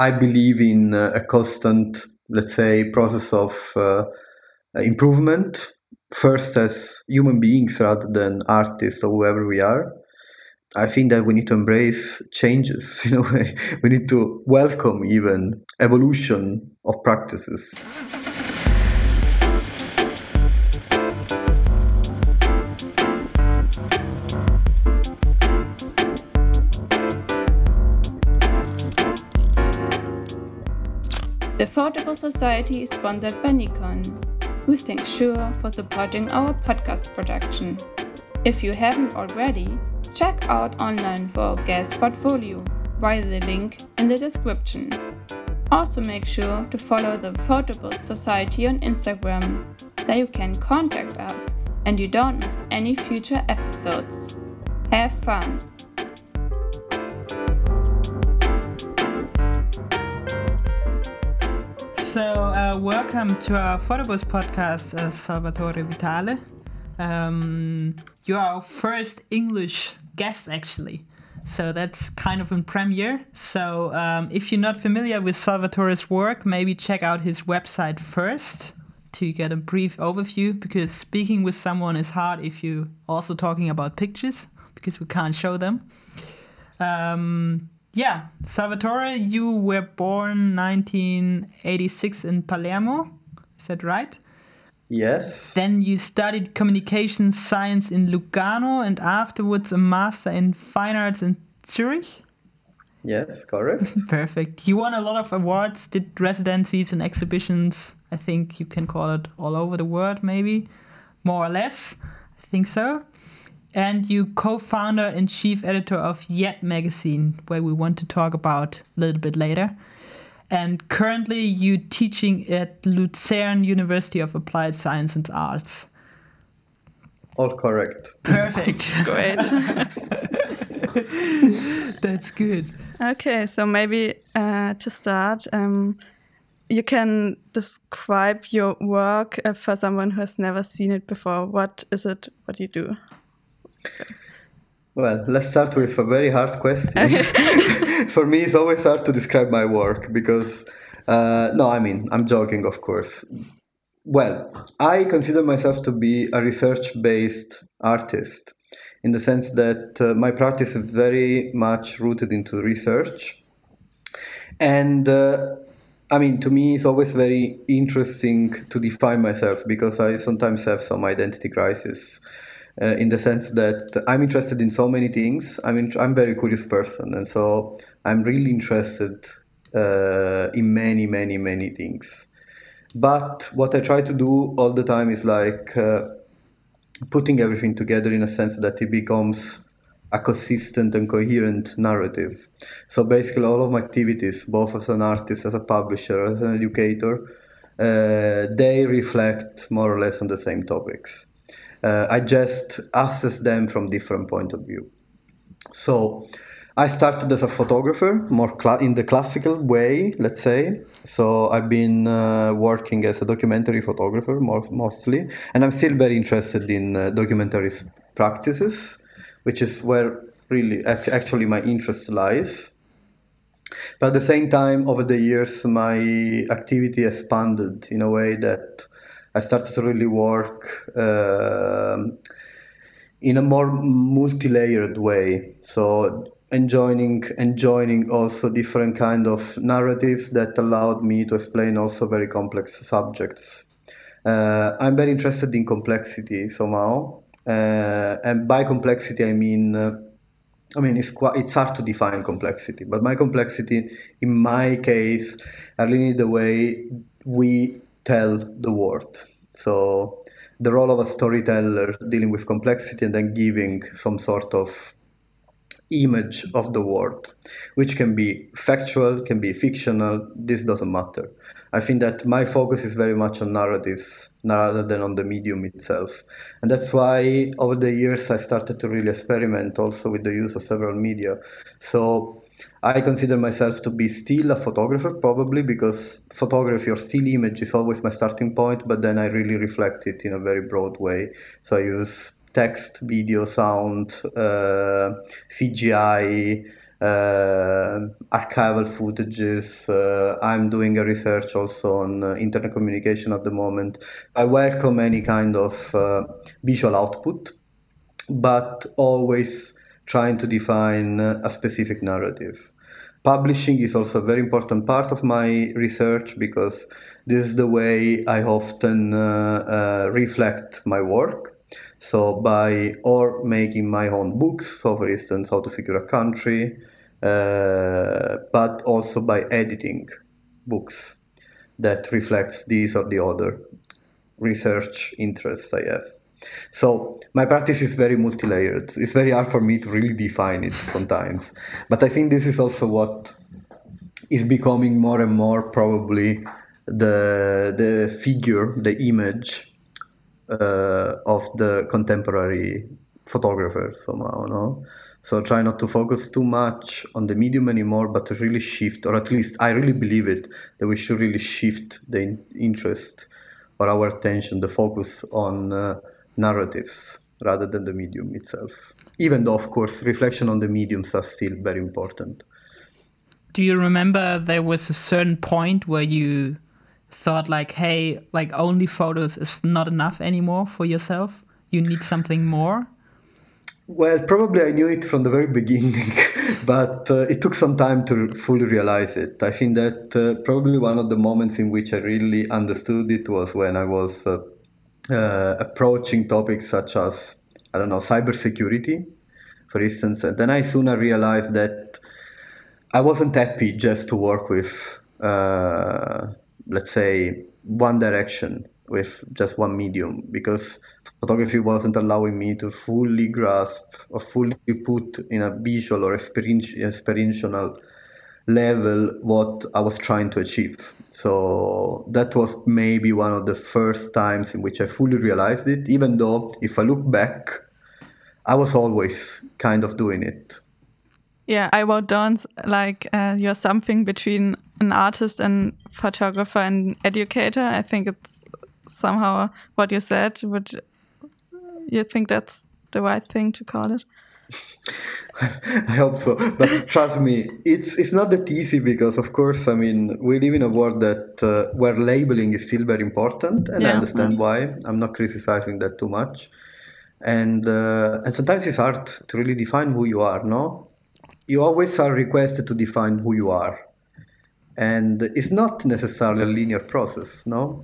I believe in uh, a constant, let's say, process of uh, improvement, first as human beings rather than artists or whoever we are. I think that we need to embrace changes in a way. We need to welcome even evolution of practices. The Photable Society is sponsored by Nikon. We thank Shure for supporting our podcast production. If you haven't already, check out online for guest portfolio via the link in the description. Also make sure to follow the Photable Society on Instagram. There you can contact us and you don't miss any future episodes. Have fun! So, uh, welcome to our Fotobus podcast, uh, Salvatore Vitale. Um, you are our first English guest, actually. So, that's kind of a premiere. So, um, if you're not familiar with Salvatore's work, maybe check out his website first to get a brief overview because speaking with someone is hard if you're also talking about pictures because we can't show them. Um, yeah, Salvatore, you were born 1986 in Palermo. Is that right? Yes. Then you studied communication science in Lugano and afterwards a master in fine arts in Zurich. Yes, correct. Perfect. You won a lot of awards, did residencies and exhibitions. I think you can call it all over the world, maybe more or less. I think so and you co-founder and chief editor of Yet magazine, where we want to talk about a little bit later. And currently, you teaching at Lucerne University of Applied Science and Arts. All correct. Perfect. Great. That's good. Okay, so maybe uh, to start, um, you can describe your work uh, for someone who has never seen it before. What is it? What do you do? Well, let's start with a very hard question. For me, it's always hard to describe my work because, uh, no, I mean, I'm joking, of course. Well, I consider myself to be a research based artist in the sense that uh, my practice is very much rooted into research. And uh, I mean, to me, it's always very interesting to define myself because I sometimes have some identity crisis uh, in the sense that I'm interested in so many things. I mean, I'm a very curious person, and so I'm really interested uh, in many, many, many things. But what I try to do all the time is like uh, putting everything together in a sense that it becomes a consistent and coherent narrative. So basically, all of my activities, both as an artist, as a publisher, as an educator, uh, they reflect more or less on the same topics uh, I just assess them from different point of view. So I started as a photographer, more cl- in the classical way, let's say. So I've been uh, working as a documentary photographer more, mostly, and I'm still very interested in uh, documentary practices, which is where really actually my interest lies. But at the same time, over the years, my activity expanded in a way that I started to really work uh, in a more multi-layered way. So enjoying enjoying also different kind of narratives that allowed me to explain also very complex subjects. Uh, I'm very interested in complexity somehow, uh, and by complexity I mean. Uh, I mean, it's quite, it's hard to define complexity, but my complexity, in my case, are really the way we tell the world. So the role of a storyteller dealing with complexity and then giving some sort of image of the world, which can be factual, can be fictional, this doesn't matter. I think that my focus is very much on narratives rather than on the medium itself. And that's why over the years I started to really experiment also with the use of several media. So I consider myself to be still a photographer, probably because photography or still image is always my starting point, but then I really reflect it in a very broad way. So I use text, video, sound, uh, CGI, uh, archival footages. Uh, I'm doing a research also on uh, internet communication at the moment. I welcome any kind of uh, visual output, but always trying to define uh, a specific narrative. Publishing is also a very important part of my research because this is the way I often uh, reflect my work. So by or making my own books, so for instance, how to secure a country, uh, but also by editing books that reflects these or the other research interests I have. So my practice is very multi-layered. It's very hard for me to really define it sometimes, but I think this is also what is becoming more and more probably the the figure, the image uh, of the contemporary photographer somehow. No, so try not to focus too much on the medium anymore, but to really shift, or at least I really believe it, that we should really shift the in- interest or our attention, the focus on uh, narratives rather than the medium itself. Even though, of course, reflection on the mediums are still very important. Do you remember there was a certain point where you thought like, hey, like only photos is not enough anymore for yourself? You need something more? Well, probably I knew it from the very beginning, but uh, it took some time to fully realize it. I think that uh, probably one of the moments in which I really understood it was when I was uh, uh approaching topics such as, I don't know, cybersecurity, for instance. And then I sooner realized that I wasn't happy just to work with, uh, let's say, one direction with just one medium because photography wasn't allowing me to fully grasp or fully put in a visual or experiential level what I was trying to achieve. So that was maybe one of the first times in which I fully realized it, even though if I look back, I was always kind of doing it. Yeah, I wrote down like uh, you're something between an artist and photographer and educator. I think it's somehow what you said. Would you think that's the right thing to call it? I hope so, but trust me, it's it's not that easy because, of course, I mean, we live in a world that uh, where labeling is still very important, and yeah. I understand why. I'm not criticizing that too much, and uh, and sometimes it's hard to really define who you are. No, you always are requested to define who you are, and it's not necessarily a linear process. No,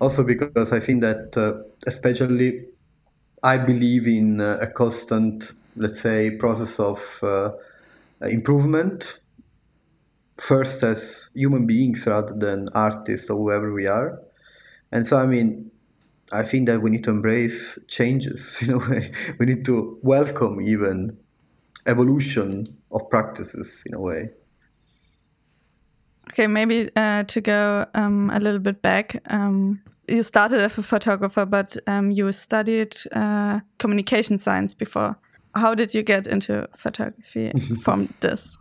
also because I think that uh, especially I believe in uh, a constant, let's say, process of uh, improvement. First, as human beings rather than artists or whoever we are, and so I mean, I think that we need to embrace changes in a way. We need to welcome even evolution of practices in a way. Okay, maybe uh, to go um, a little bit back. Um, you started as a photographer, but um, you studied uh, communication science before. How did you get into photography from this?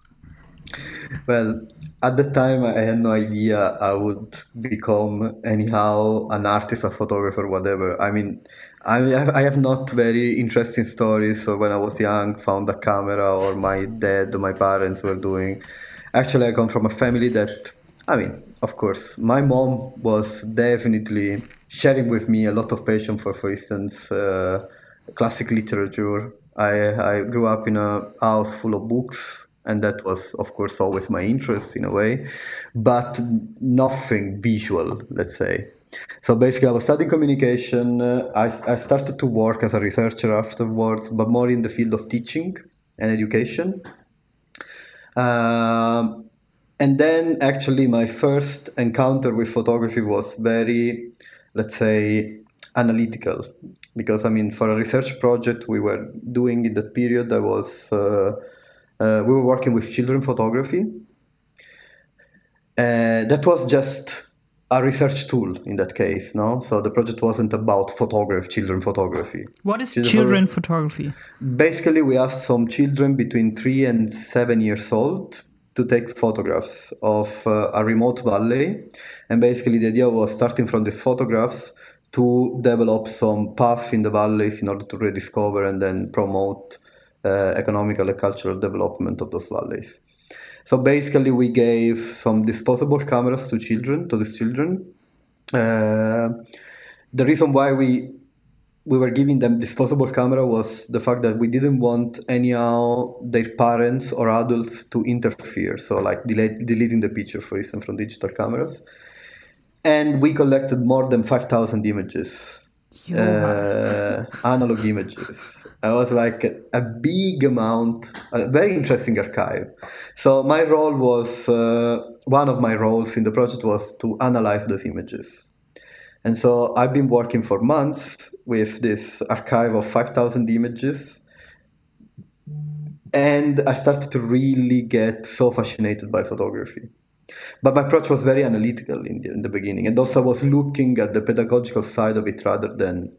Well, at the time, I had no idea I would become anyhow an artist, a photographer, whatever. I mean, I have, I have not very interesting stories. So when I was young, found a camera, or my dad, or my parents were doing. Actually, I come from a family that, I mean, of course, my mom was definitely sharing with me a lot of passion for, for instance, uh, classic literature. I, I grew up in a house full of books, and that was, of course, always my interest in a way, but nothing visual, let's say. So basically, I was studying communication. Uh, I, I started to work as a researcher afterwards, but more in the field of teaching and education. Um, and then actually my first encounter with photography was very let's say analytical. Because i mean for a research project we were doing in that period i was uh, uh, we were working with children photography. Uh, that was just a research tool in that case no? So the project wasn't about photography children photography. What is children, children photography? Basically we asked some children between three and seven years old to take photographs of uh, a remote valley. And basically, the idea was starting from these photographs to develop some path in the valleys in order to rediscover and then promote uh, economical and cultural development of those valleys. So basically, we gave some disposable cameras to children, to these children. Uh, the reason why we we were giving them disposable camera was the fact that we didn't want anyhow their parents or adults to interfere. So like delete, deleting the picture, for instance, from digital cameras. And we collected more than five thousand images, uh, analog images. It was like a, a, big amount, a very interesting archive. So my role was uh, one of my roles in the project was to analyze those images and so I've been working for months with this archive of 5,000 images. And I started to really get so fascinated by photography. But my approach was very analytical in the, in the beginning. And also, I was looking at the pedagogical side of it rather than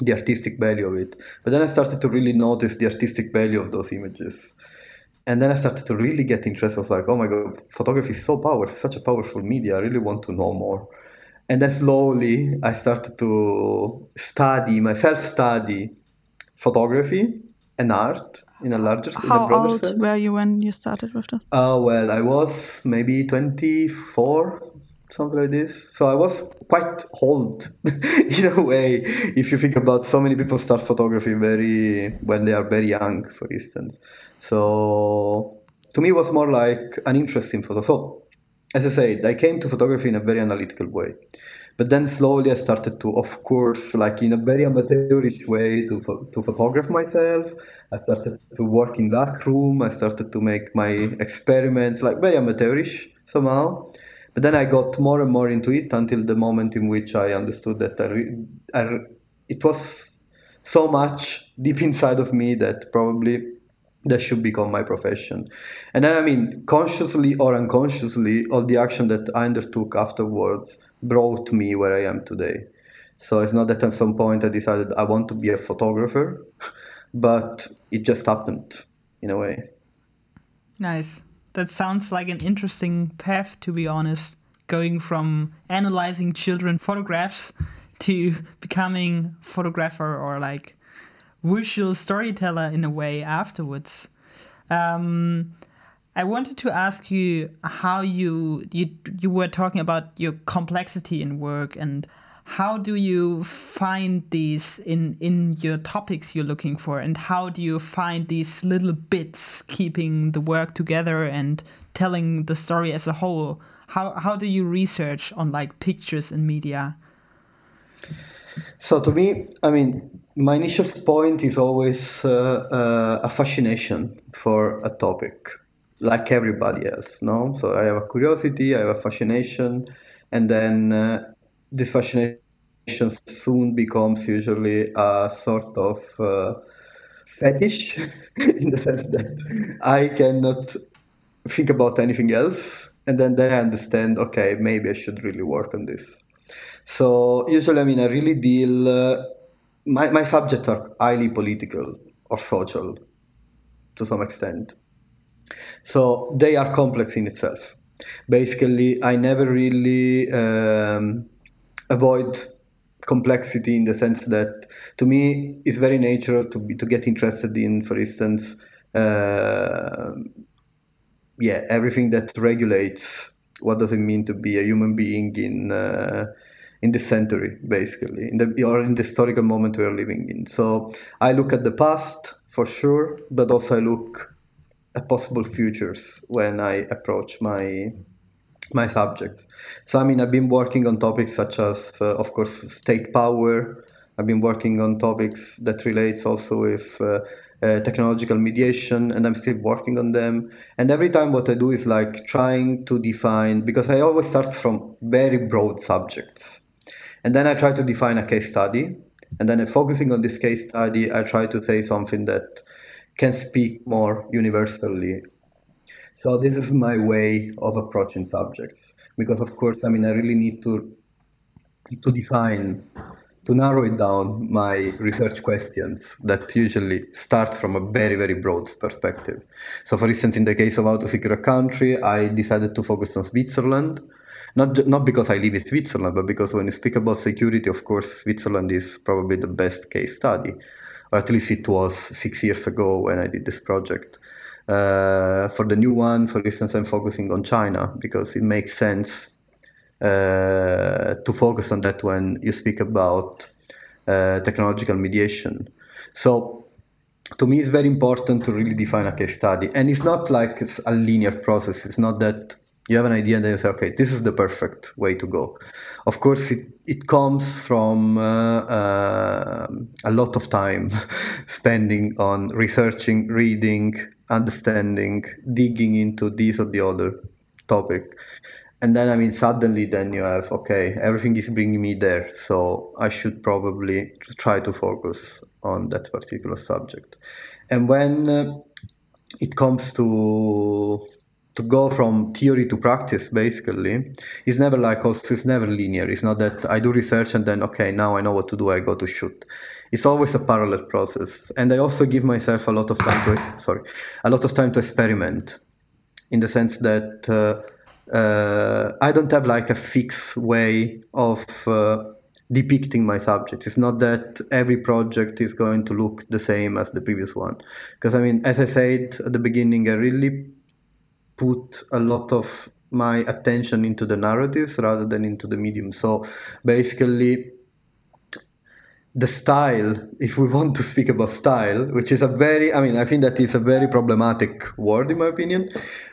the artistic value of it. But then I started to really notice the artistic value of those images. And then I started to really get interested. I was like, oh my God, photography is so powerful, such a powerful media. I really want to know more and then slowly I started to study myself study photography and art in a larger How in a old sense. were you when you started with this? Uh, well, I was maybe 24, something like this. So I was quite old in a way. If you think about so many people start photography very when they are very young, for instance. So to me, it was more like an interest in photo. So as I said, I came to photography in a very analytical way. But then slowly I started to, of course, like in a very amateurish way, to, to photograph myself. I started to work in dark room. I started to make my experiments, like very amateurish somehow. But then I got more and more into it until the moment in which I understood that I, re- I re- it was so much deep inside of me that probably that should become my profession. And then, I mean, consciously or unconsciously, all the action that I undertook afterwards brought me where I am today. So it's not that at some point I decided I want to be a photographer, but it just happened in a way. Nice. That sounds like an interesting path, to be honest. Going from analyzing children photographs to becoming photographer or like visual storyteller in a way afterwards. Um, I wanted to ask you how you you you were talking about your complexity in work and how do you find these in in your topics you're looking for and how do you find these little bits keeping the work together and telling the story as a whole how how do you research on like pictures and media so to me i mean my initial point is always uh, uh, a fascination for a topic, like everybody else. No, so I have a curiosity, I have a fascination, and then uh, this fascination soon becomes usually a sort of uh, fetish, in the sense that I cannot think about anything else, and then then I understand. Okay, maybe I should really work on this. So usually, I mean, I really deal uh, my, my subjects are highly political or social to some extent. So they are complex in itself. Basically, I never really um, avoid complexity in the sense that to me it's very natural to be to get interested in, for instance, uh, yeah, everything that regulates what does it mean to be a human being in uh, in this century, basically, in the or in the historical moment we are living in. So I look at the past for sure, but also I look at possible futures when I approach my my subjects. So I mean, I've been working on topics such as, uh, of course, state power. I've been working on topics that relates also with uh, uh, technological mediation, and I'm still working on them. And every time, what I do is like trying to define because I always start from very broad subjects. And then I try to define a case study. And then focusing on this case study, I try to say something that can speak more universally. So this is my way of approaching subjects. Because of course, I mean, I really need to to define to narrow it down my research questions that usually start from a very very broad perspective so for instance in the case of how to secure a country i decided to focus on switzerland not not because I live in Switzerland, but because when you speak about security, of course, Switzerland is probably the best case study. or at least it was six years ago when I did this project. Uh, for the new one, for instance, I'm focusing on China because it makes sense uh, to focus on that when you speak about uh, technological mediation. So to me, it's very important to really define a case study. And it's not like it's a linear process. It's not that you have an idea and then you say, okay, this is the perfect way to go. Of course, it, it comes from uh, uh, a lot of time spending on researching, reading, understanding, digging into this or the other topic. And then, I mean, suddenly, then you have, okay, everything is bringing me there. So I should probably try to focus on that particular subject. And when uh, it comes to to go from theory to practice basically it's never like also it's never linear it's not that i do research and then okay now i know what to do i go to shoot it's always a parallel process and i also give myself a lot of time to sorry a lot of time to experiment in the sense that uh, uh, i don't have like a fixed way of uh, depicting my subject. It's not that every project is going to look the same as the previous one. Because, I mean, as I said at the beginning, I really put a lot of my attention into the narratives rather than into the medium. So basically, the style, if we want to speak about style, which is a very, I mean, I think that is a very problematic word in my opinion,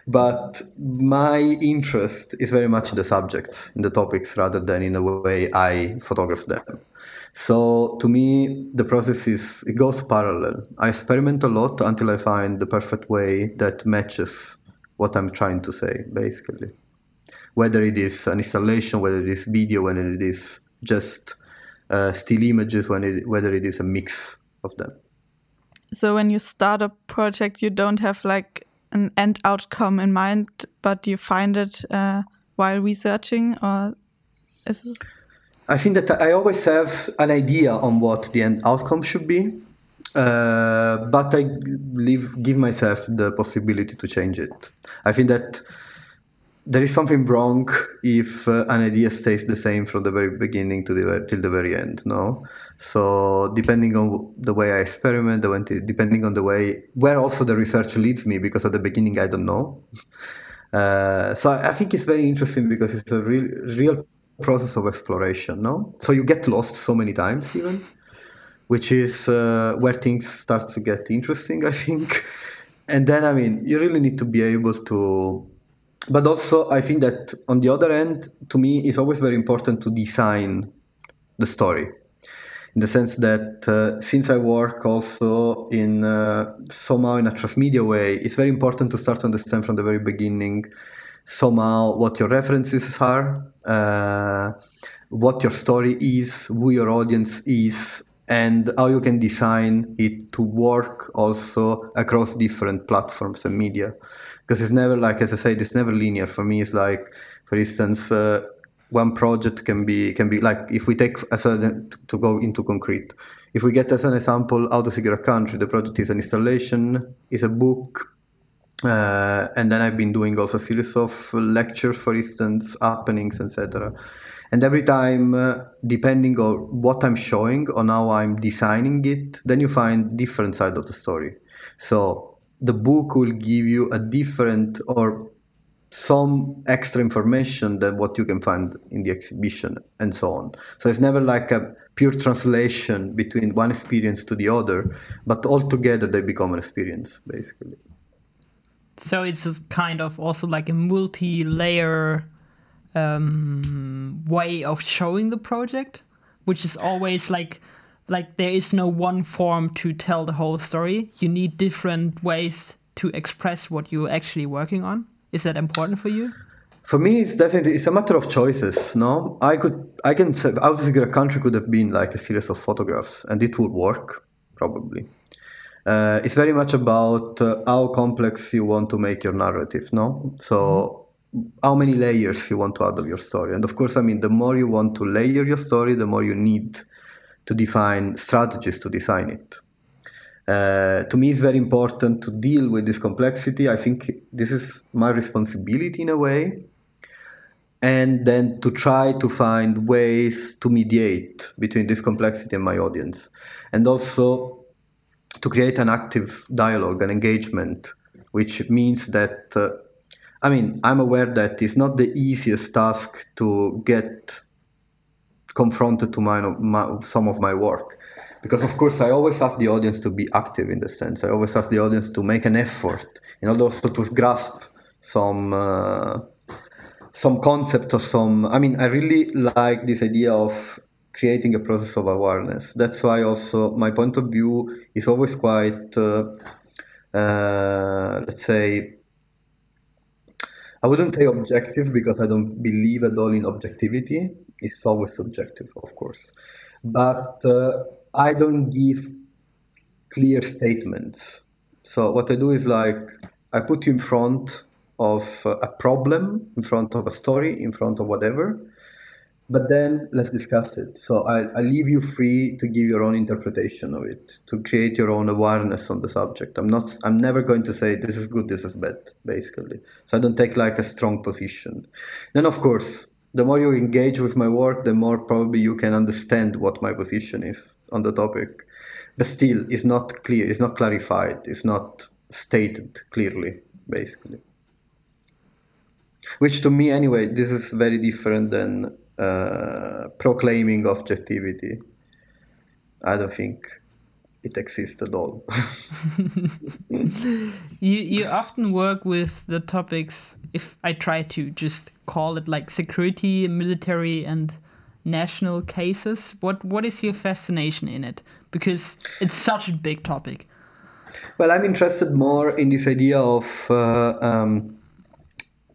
but my interest is very much in the subjects, in the topics, rather than in the way I photograph them. So to me, the process is, it goes parallel. I experiment a lot until I find the perfect way that matches what I'm trying to say, basically. Whether it is an installation, whether it is video, whether it is just uh, still images, when it, whether it is a mix of them. So when you start a project, you don't have like an end outcome in mind, but you find it uh, while researching, or is it? I think that I always have an idea on what the end outcome should be, uh, but I leave, give myself the possibility to change it. I think that there is something wrong if uh, an idea stays the same from the very beginning to the till the very end no? So depending on the way i experiment depending on the way where also the research leads me because at the beginning i don't know. Uh, so i think it's very interesting because it's a real real process of exploration no? So you get lost so many times even which is uh, where things start to get interesting i think and then i mean you really need to be able to but also I think that on the other end, to me, it's always very important to design the story. In the sense that uh, since I work also in uh, somehow in a transmedia way, it's very important to start to understand from the very beginning somehow what your references are, uh, what your story is, who your audience is, and how you can design it to work also across different platforms and media because it's never like as I said, it's never linear. For me, it's like, for instance, uh, one project can be can be like if we take as a to go into concrete. If we get as an example how to secure a country, the project is an installation, is a book, uh, and then I've been doing also a series of lectures, for instance, happenings, etc. And every time, uh, depending on what I'm showing, on how I'm designing it, then you find different side of the story. So the book will give you a different or some extra information than what you can find in the exhibition and so on. So it's never like a pure translation between one experience to the other, but altogether they become an experience basically. So it's kind of also like a multi-layer um, way of showing the project, which is always like like there is no one form to tell the whole story. You need different ways to express what you're actually working on. Is that important for you? For me, it's definitely it's a matter of choices. No, I could I can say Secure a Country could have been like a series of photographs, and it would work probably. Uh, it's very much about uh, how complex you want to make your narrative. No, so. How many layers you want to add of your story, and of course, I mean, the more you want to layer your story, the more you need to define strategies to design it. Uh, to me, it's very important to deal with this complexity. I think this is my responsibility in a way. And then to try to find ways to mediate between this complexity and my audience. And also to create an active dialogue, an engagement, which means that, uh, I mean, I'm aware that it's not the easiest task to get confronted to my, my, some of my work. Because of course, I always ask the audience to be active in the sense. I always ask the audience to make an effort in order also to grasp some uh, some concept or some. I mean, I really like this idea of creating a process of awareness. That's why also my point of view is always quite, uh, uh, let's say, I wouldn't say objective because I don't believe at all in objectivity. It's always subjective, of course. But uh, I don't give clear statements. So what I do is like I put you in front of a problem, in front of a story, in front of whatever, but then let's discuss it. So I, I leave you free to give your own interpretation of it, to create your own awareness on the subject. I'm not. I'm never going to say this is good, this is bad, basically. So I don't take like a strong position. Then of course, the more you engage with my work, the more probably you can understand what my position is on the topic. But still, it's not clear. It's not clarified. It's not stated clearly, basically. Which to me, anyway, this is very different than uh, proclaiming objectivity. I don't think it exists at all. you you often work with the topics. If I try to just call it like security, military, and national cases, what what is your fascination in it? Because it's such a big topic. Well, I'm interested more in this idea of uh, um,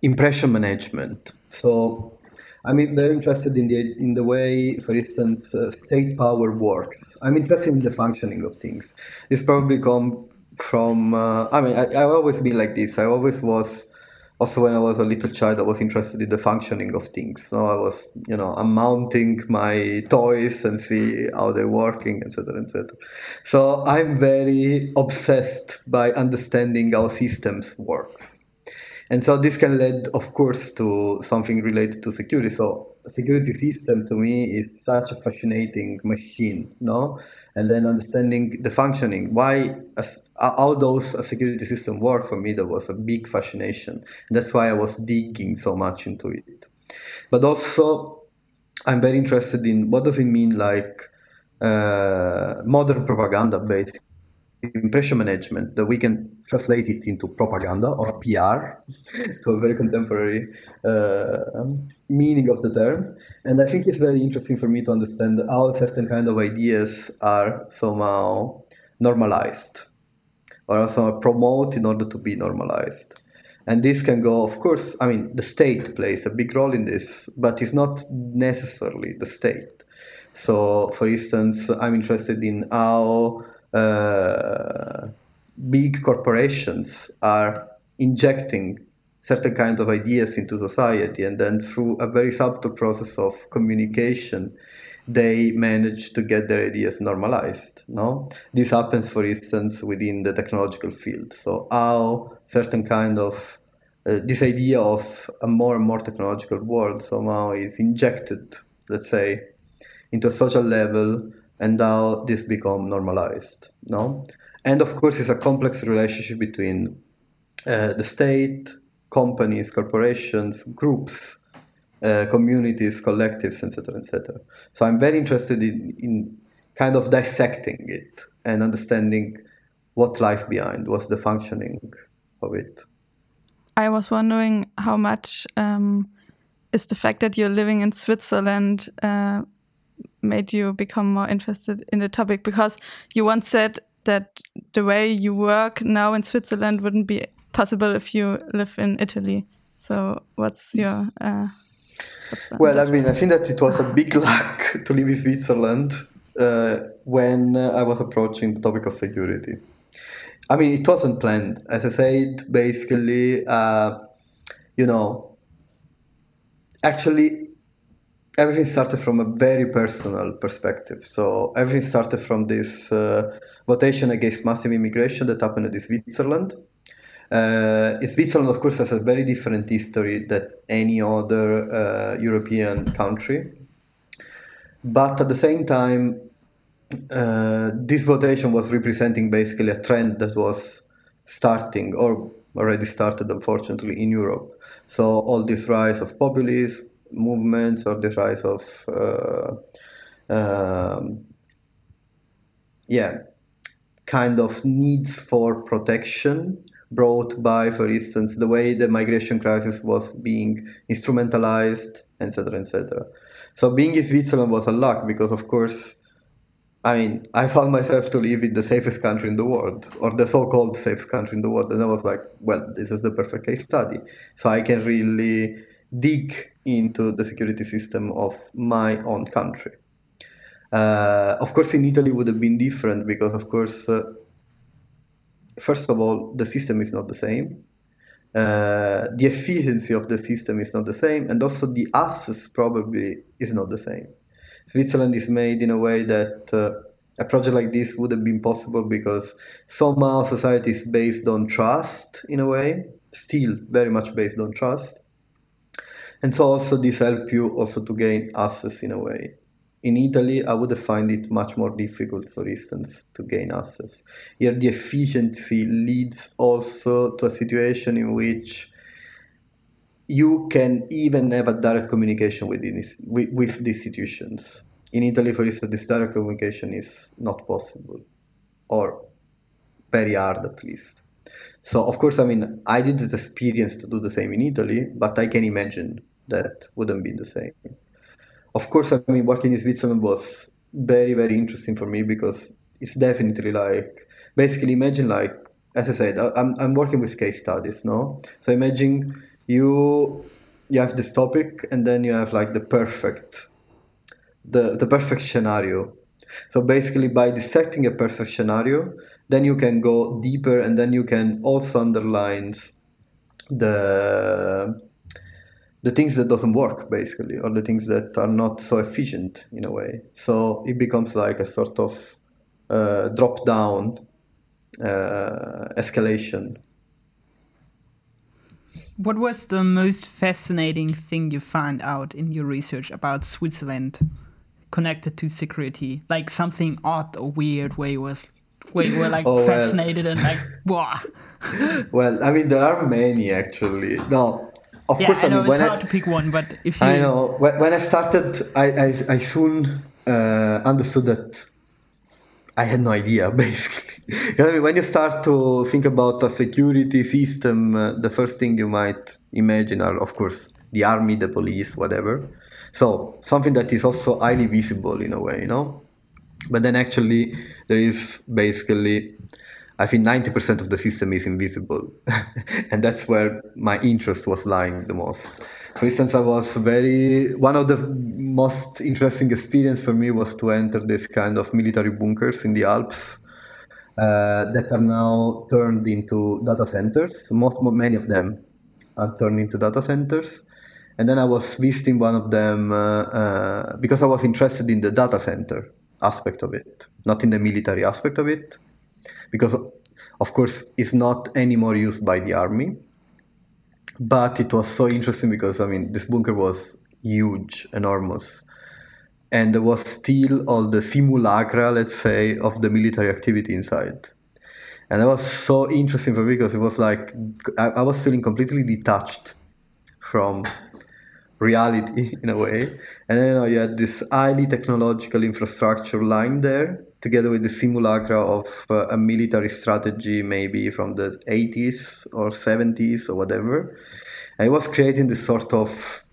impression management. So I'm very interested in the in the way, for instance, uh, state power works. I'm interested in the functioning of things. This probably come from. Uh, I mean, I, I've always been like this. I always was. Also, when I was a little child, I was interested in the functioning of things. So I was, you know, I'm mounting my toys and see how they're working, etc., etc. So I'm very obsessed by understanding how systems works and so this can lead, of course, to something related to security. So security system to me is such a fascinating machine, no? And then understanding the functioning, why, how those a security system work for me, that was a big fascination. And that's why I was digging so much into it. But also, I'm very interested in what does it mean like uh, modern propaganda based impression management that we can translate it into propaganda or PR, so a very contemporary uh, meaning of the term. And I think it's very interesting for me to understand how certain kind of ideas are somehow normalized or are somehow promoted in order to be normalized. And this can go, of course, I mean, the state plays a big role in this, but it's not necessarily the state. So, for instance, I'm interested in how big corporations are injecting certain kind of ideas into society and then through a very subtle process of communication they manage to get their ideas normalized no? This happens for instance within the technological field. So how certain kind of uh, this idea of a more and more technological world somehow is injected let's say into a social level and how this become normalized no? And of course it's a complex relationship between uh, the state companies corporations groups uh, communities collectives etc etc so i'm very interested in, in kind of dissecting it and understanding what lies behind what's the functioning of it. I was wondering how much um, is the fact that you're living in switzerland uh, made you become more interested in the topic? Because you once said that the way you work now in Switzerland wouldn't be possible if you live in Italy. So, what's your uh, well, I mean, I think that it was a big luck to live in Switzerland uh, when uh, I was approaching the topic of security. I mean, it wasn't planned. As I said, basically, uh, you know, actually, everything started from a very personal perspective. So everything started from this uh, votation against massive immigration that happened in Switzerland. Uh, Switzerland, of course, has a very different history than any other uh, European country. But at the same time, uh, this votation was representing basically a trend that was starting or already started, unfortunately, in Europe. So all this rise of populist movements or the rise of uh, um, yeah kind of needs for protection brought by, for instance, the way the migration crisis was being instrumentalized, etc., etc. So being in Switzerland was a luck because, of course, I mean, I found myself to live in the safest country in the world, or the so-called safest country in the world, and I was like, well, this is the perfect case study. So I can really dig into the security system of my own country. Uh, of course, in Italy would have been different because, of course, uh, first of all, the system is not the same. Uh, the efficiency of the system is not the same, and also the access probably is not the same. Switzerland is made in a way that uh, a project like this would have been possible because somehow society is based on trust in a way, still very much based on trust. And so also this help you also to gain access in a way. In Italy, I would find it much more difficult, for instance, to gain access. Here, the efficiency leads also to a situation in which you can even have a direct communication with, with, with the institutions. In Italy, for instance, this direct communication is not possible, or very hard at least. So, of course, I mean, I didn't experience to do the same in Italy, but I can imagine that wouldn't be the same. Of course, I mean, working in Switzerland was very, very interesting for me because it's definitely like, basically, imagine like, as I said, I'm, I'm working with case studies, no? So imagine you you have this topic and then you have like the perfect the the perfect scenario so basically by dissecting a perfect scenario then you can go deeper and then you can also underline the the things that doesn't work basically or the things that are not so efficient in a way so it becomes like a sort of uh, drop down uh, escalation what was the most fascinating thing you found out in your research about Switzerland connected to security? Like something odd or weird where you was where you were like oh, fascinated well. and like wow. well, I mean there are many actually. No. Of yeah, course, I, know I mean, it's hard I, to pick one, but if you I know when, when I started, I I, I soon uh, understood that I had no idea, basically. I mean, when you start to think about a security system, uh, the first thing you might imagine are, of course, the army, the police, whatever. So something that is also highly visible in a way, you know. But then actually, there is basically I think 90% of the system is invisible. and that's where my interest was lying the most. For instance, I was very, one of the most interesting experience for me was to enter this kind of military bunkers in the Alps uh, that are now turned into data centers. Most, many of them are turned into data centers. And then I was visiting one of them uh, uh, because I was interested in the data center aspect of it, not in the military aspect of it because of course it's not anymore used by the army. But it was so interesting because i mean this bunker was huge enormous. And there was still all the simulacra let's say of the military activity inside. And that was so interesting for me because it was like I, I was feeling completely detached from reality in a way. And then you, know, you had this highly technological infrastructure lying there together with the simulacra of uh, a military strategy, maybe from the 80s or 70s or whatever. It was creating this sort of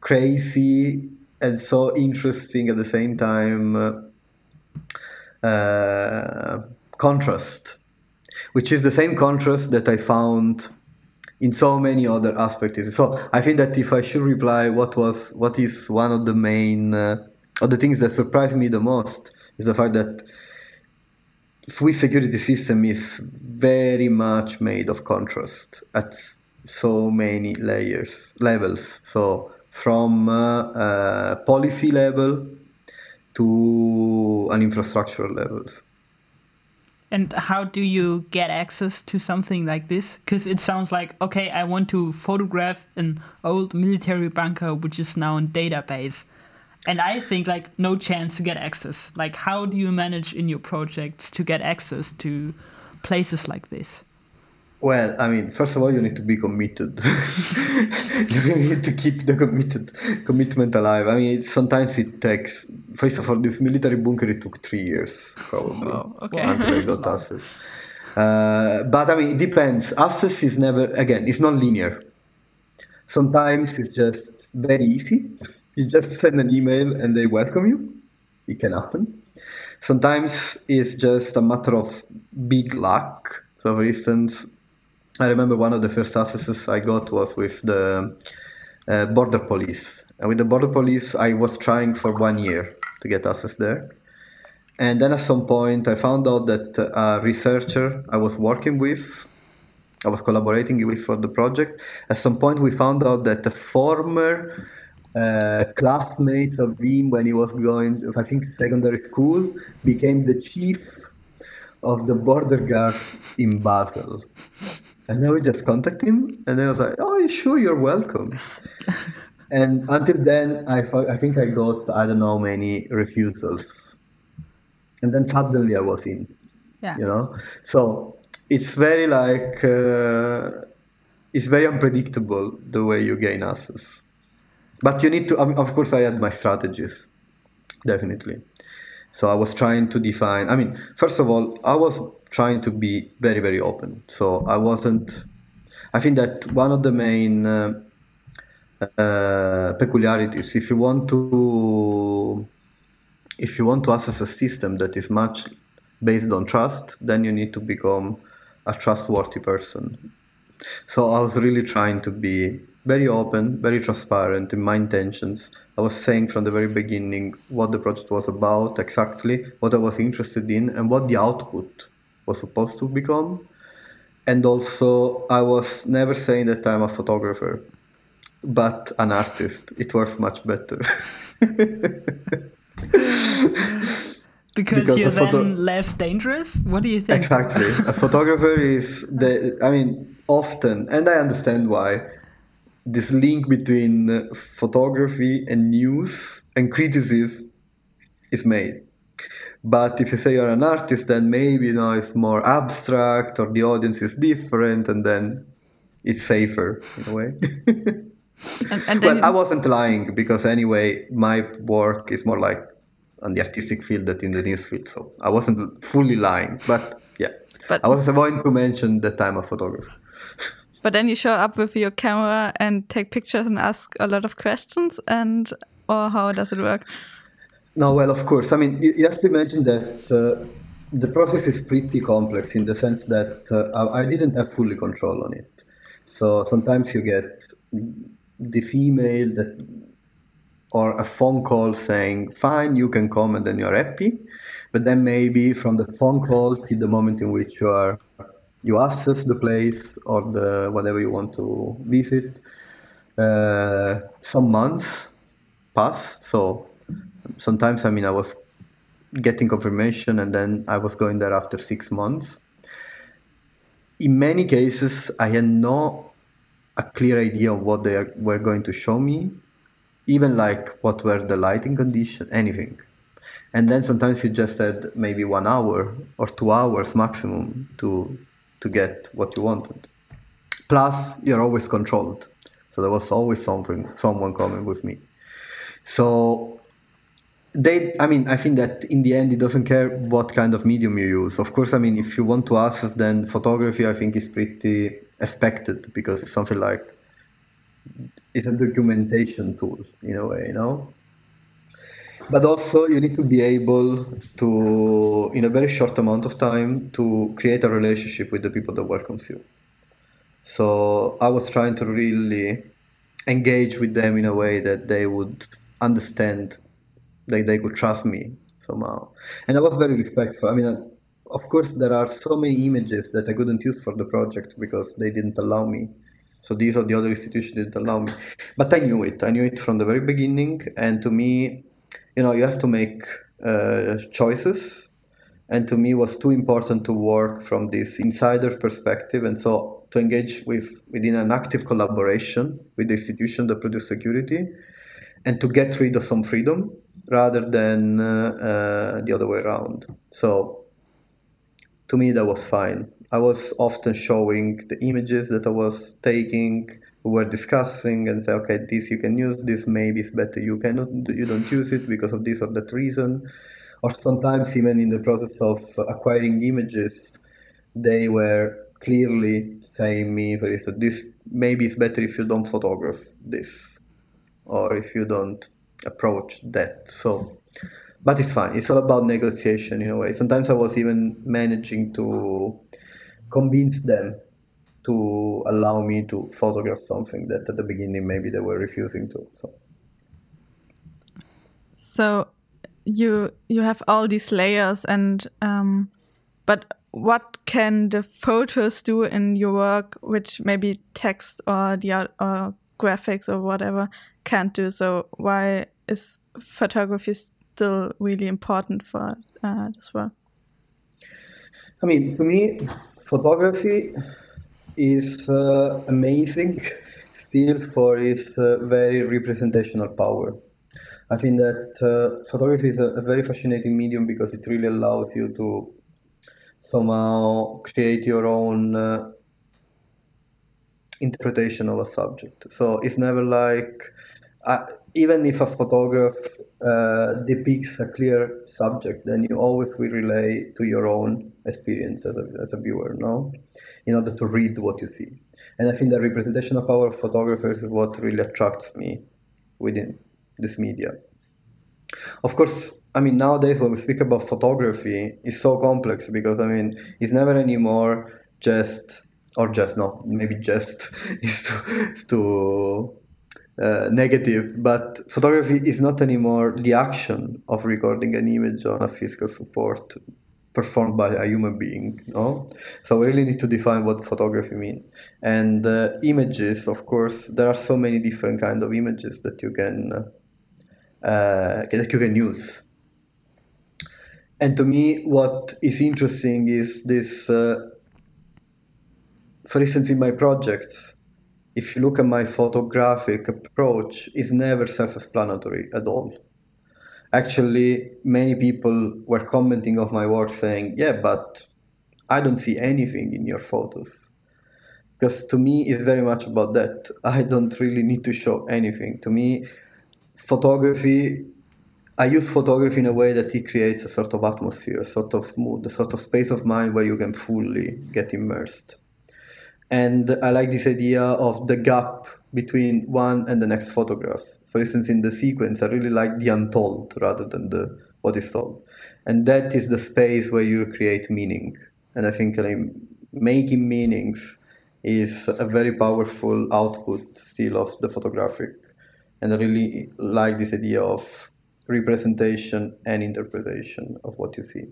crazy and so interesting at the same time uh, uh, contrast, which is the same contrast that I found in so many other aspects. So I think that if I should reply, what was what is one of the main uh, the things that surprised me the most is the fact that Swiss security system is very much made of contrast at so many layers levels. So from uh, uh, policy level to an infrastructural levels. And how do you get access to something like this? Because it sounds like okay, I want to photograph an old military bunker which is now in database and I think like no chance to get access. Like, how do you manage in your projects to get access to places like this? Well, I mean, first of all, you need to be committed. you need to keep the committed commitment alive. I mean, it, sometimes it takes. First of all, this military bunker it took three years probably Oh, okay. until I got access. Uh, but I mean, it depends. Access is never again. It's not linear. Sometimes it's just very easy. You just send an email and they welcome you. It can happen. Sometimes it's just a matter of big luck. So, for instance, I remember one of the first accesses I got was with the uh, border police. And with the border police, I was trying for one year to get access there. And then at some point, I found out that a researcher I was working with, I was collaborating with for the project. At some point, we found out that the former uh, classmates of him when he was going, I think, secondary school, became the chief of the border guards in Basel. And then we just contact him, and then I was like, "Oh, sure, you're welcome." and until then, I, I think I got I don't know many refusals, and then suddenly I was in. Yeah. You know, so it's very like uh, it's very unpredictable the way you gain access. But you need to. Of course, I had my strategies, definitely. So I was trying to define. I mean, first of all, I was trying to be very, very open. So I wasn't. I think that one of the main uh, uh, peculiarities, if you want to, if you want to access a system that is much based on trust, then you need to become a trustworthy person. So I was really trying to be very open, very transparent in my intentions. I was saying from the very beginning what the project was about, exactly what I was interested in, and what the output was supposed to become. And also, I was never saying that I'm a photographer, but an artist. It works much better. Because, Because you're photo- then less dangerous? What do you think? Exactly. A photographer is the. I mean, often, and I understand why. This link between uh, photography and news and criticism is made. But if you say you're an artist, then maybe you know it's more abstract, or the audience is different, and then it's safer in a way. And, and then well, I wasn't lying because anyway, my work is more like on the artistic field than in the news field, so I wasn't fully lying. But yeah, But- I was avoiding to mention that I'm a photographer. but then you show up with your camera and take pictures and ask a lot of questions and or how does it work? No, well, of course. I mean, you, you have to imagine that uh, the process is pretty complex in the sense that uh, I, I didn't have fully control on it. So sometimes you get this email that or a phone call saying, "Fine, you can come," and then you're happy. But then maybe from the phone call to the moment in which you are you access the place or the whatever you want to visit, uh, some months pass. So sometimes I mean I was getting confirmation and then I was going there after six months. In many cases, I had no a clear idea of what they are, were going to show me, even like what were the lighting conditions, anything. And then sometimes you just had maybe one hour or two hours maximum to to get what you wanted. Plus, you're always controlled, so there was always something, someone coming with me. So they i mean i think that in the end it doesn't care what kind of medium you use of course i mean if you want to access then photography i think is pretty expected because it's something like it's a documentation tool in a way you know but also you need to be able to in a very short amount of time to create a relationship with the people that welcomes you so i was trying to really engage with them in a way that they would understand they, they could trust me somehow. And I was very respectful. I mean, uh, of course, there are so many images that I couldn't use for the project because they didn't allow me. So these are the other institutions didn't allow me. But I knew it. I knew it from the very beginning. And to me, you know, you have to make uh, choices. And to me, was too important to work from this insider perspective. And so to engage with within an active collaboration with the institution that produce security and to get rid of some freedom rather than uh, uh, the other way around. So to me, that was fine. I was often showing the images that I was taking. We were discussing and say, okay, this you can use. This maybe is better. You cannot. You don't use it because of this or that reason. Or sometimes even in the process of acquiring images, they were clearly saying me, for instance, this maybe it's better if you don't photograph this, or if you don't approach that. So, but it's fine. It's all about negotiation in a way. Sometimes I was even managing to convince them to allow me to photograph something that at the beginning maybe they were refusing to. So. So you you have all these layers and um, but what can the photos do in your work which maybe text or the or graphics or whatever can't do so why is photography still really important for uh, this work i mean to me photography is uh, amazing still for its uh, very representational power i think that uh, photography is a, a very fascinating medium because it really allows you to somehow create your own uh, interpretation of a subject. So it's never like, uh, even if a photograph uh, depicts a clear subject, then you always will relay to your own experience as a, as a viewer, no? In order to read what you see. And I think the representational power of photographers is what really attracts me within this media. Of course, I mean, nowadays when we speak about photography, it's so complex because I mean, it's never anymore just or just not maybe just is too, is too uh, negative, but photography is not anymore the action of recording an image on a physical support performed by a human being. No, so we really need to define what photography means. And uh, images, of course, there are so many different kind of images that you can uh, that you can use and to me, what is interesting is this. Uh, for instance, in my projects, if you look at my photographic approach, is never self-explanatory at all. Actually, many people were commenting of my work saying, "Yeah, but I don't see anything in your photos." Because to me, it's very much about that. I don't really need to show anything. To me, photography I use photography in a way that it creates a sort of atmosphere, a sort of mood, a sort of space of mind where you can fully get immersed. And I like this idea of the gap between one and the next photographs. For instance, in the sequence, I really like the untold rather than the what is told. And that is the space where you create meaning. And I think making meanings is a very powerful output still of the photographic. And I really like this idea of representation and interpretation of what you see.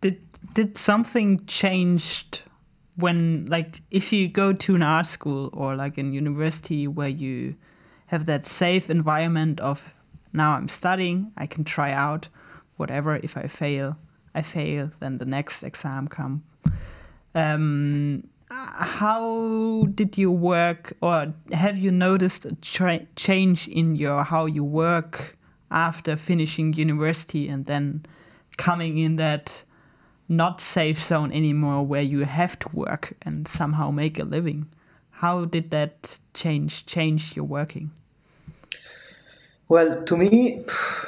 Did did something changed when like if you go to an art school or like in university where you have that safe environment of now I'm studying, I can try out whatever. If I fail, I fail. Then the next exam come. Um, how did you work or have you noticed a change in your how you work after finishing university and then coming in that not safe zone anymore where you have to work and somehow make a living how did that change change your working well to me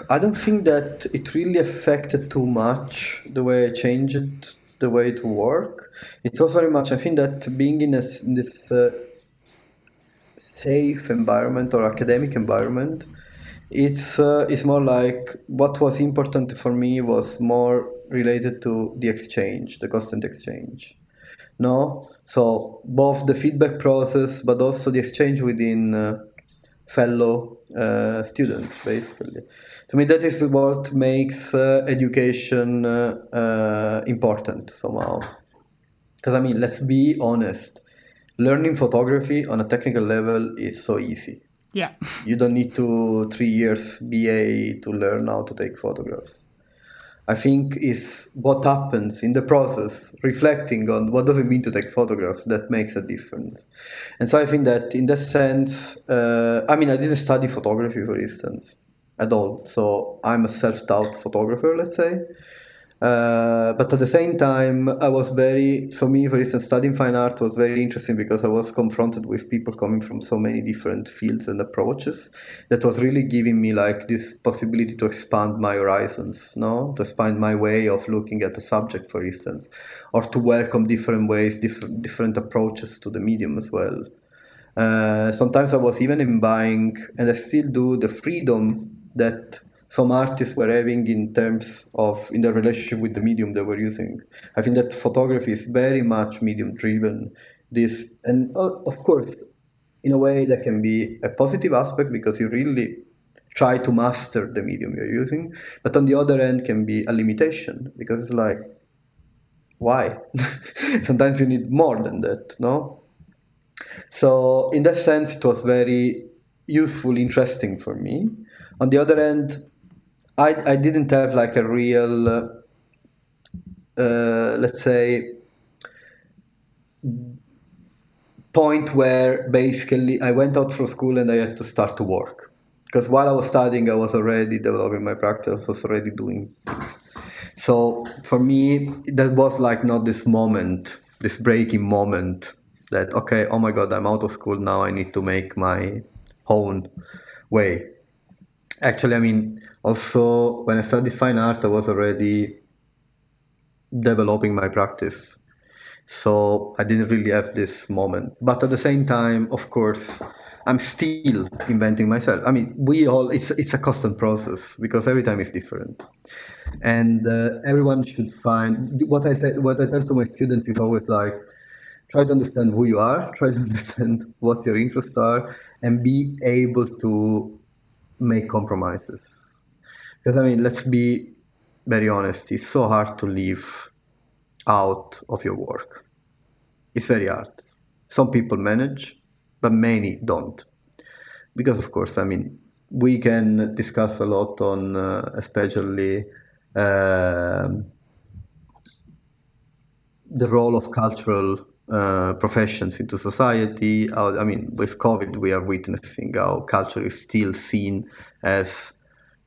i don't think that it really affected too much the way i changed the way to work. It's also very much, I think that being in, a, in this uh, safe environment or academic environment, it's, uh, it's more like what was important for me was more related to the exchange, the constant exchange. No? So both the feedback process, but also the exchange within uh, fellow uh, students, basically to me that is what makes uh, education uh, uh, important somehow because i mean let's be honest learning photography on a technical level is so easy yeah you don't need to three years ba to learn how to take photographs I think is what happens in the process, reflecting on what does it mean to take photographs that makes a difference. And so I think that in that sense, uh, I mean, I didn't study photography, for instance, at all. So I'm a self-taught photographer, let's say. Uh, but at the same time, I was very, for me, for instance, studying fine art was very interesting because I was confronted with people coming from so many different fields and approaches that was really giving me like this possibility to expand my horizons, no, to expand my way of looking at the subject, for instance, or to welcome different ways, different different approaches to the medium as well. Uh, sometimes I was even in buying, and I still do, the freedom that some artists were having in terms of in their relationship with the medium they were using. I think that photography is very much medium driven. This and uh, of course, in a way that can be a positive aspect because you really try to master the medium you're using, but on the other end can be a limitation because it's like why? Sometimes you need more than that, no? So in that sense, it was very useful, interesting for me. On the other end, I, I didn't have like a real, uh, uh, let's say, point where basically I went out from school and I had to start to work. Because while I was studying, I was already developing my practice, was already doing. So for me, that was like not this moment, this breaking moment that, okay, oh my God, I'm out of school now, I need to make my own way. Actually, I mean, also when I studied fine art, I was already developing my practice. So I didn't really have this moment. But at the same time, of course, I'm still inventing myself. I mean, we all, it's, it's a constant process because every time is different. And uh, everyone should find, what I say, what I tell to my students is always like, try to understand who you are, try to understand what your interests are, and be able to make compromises. Because I mean, let's be very honest, it's so hard to live out of your work. It's very hard. Some people manage, but many don't. Because, of course, I mean, we can discuss a lot on, uh, especially, uh, the role of cultural uh, professions into society. I mean, with COVID, we are witnessing how culture is still seen as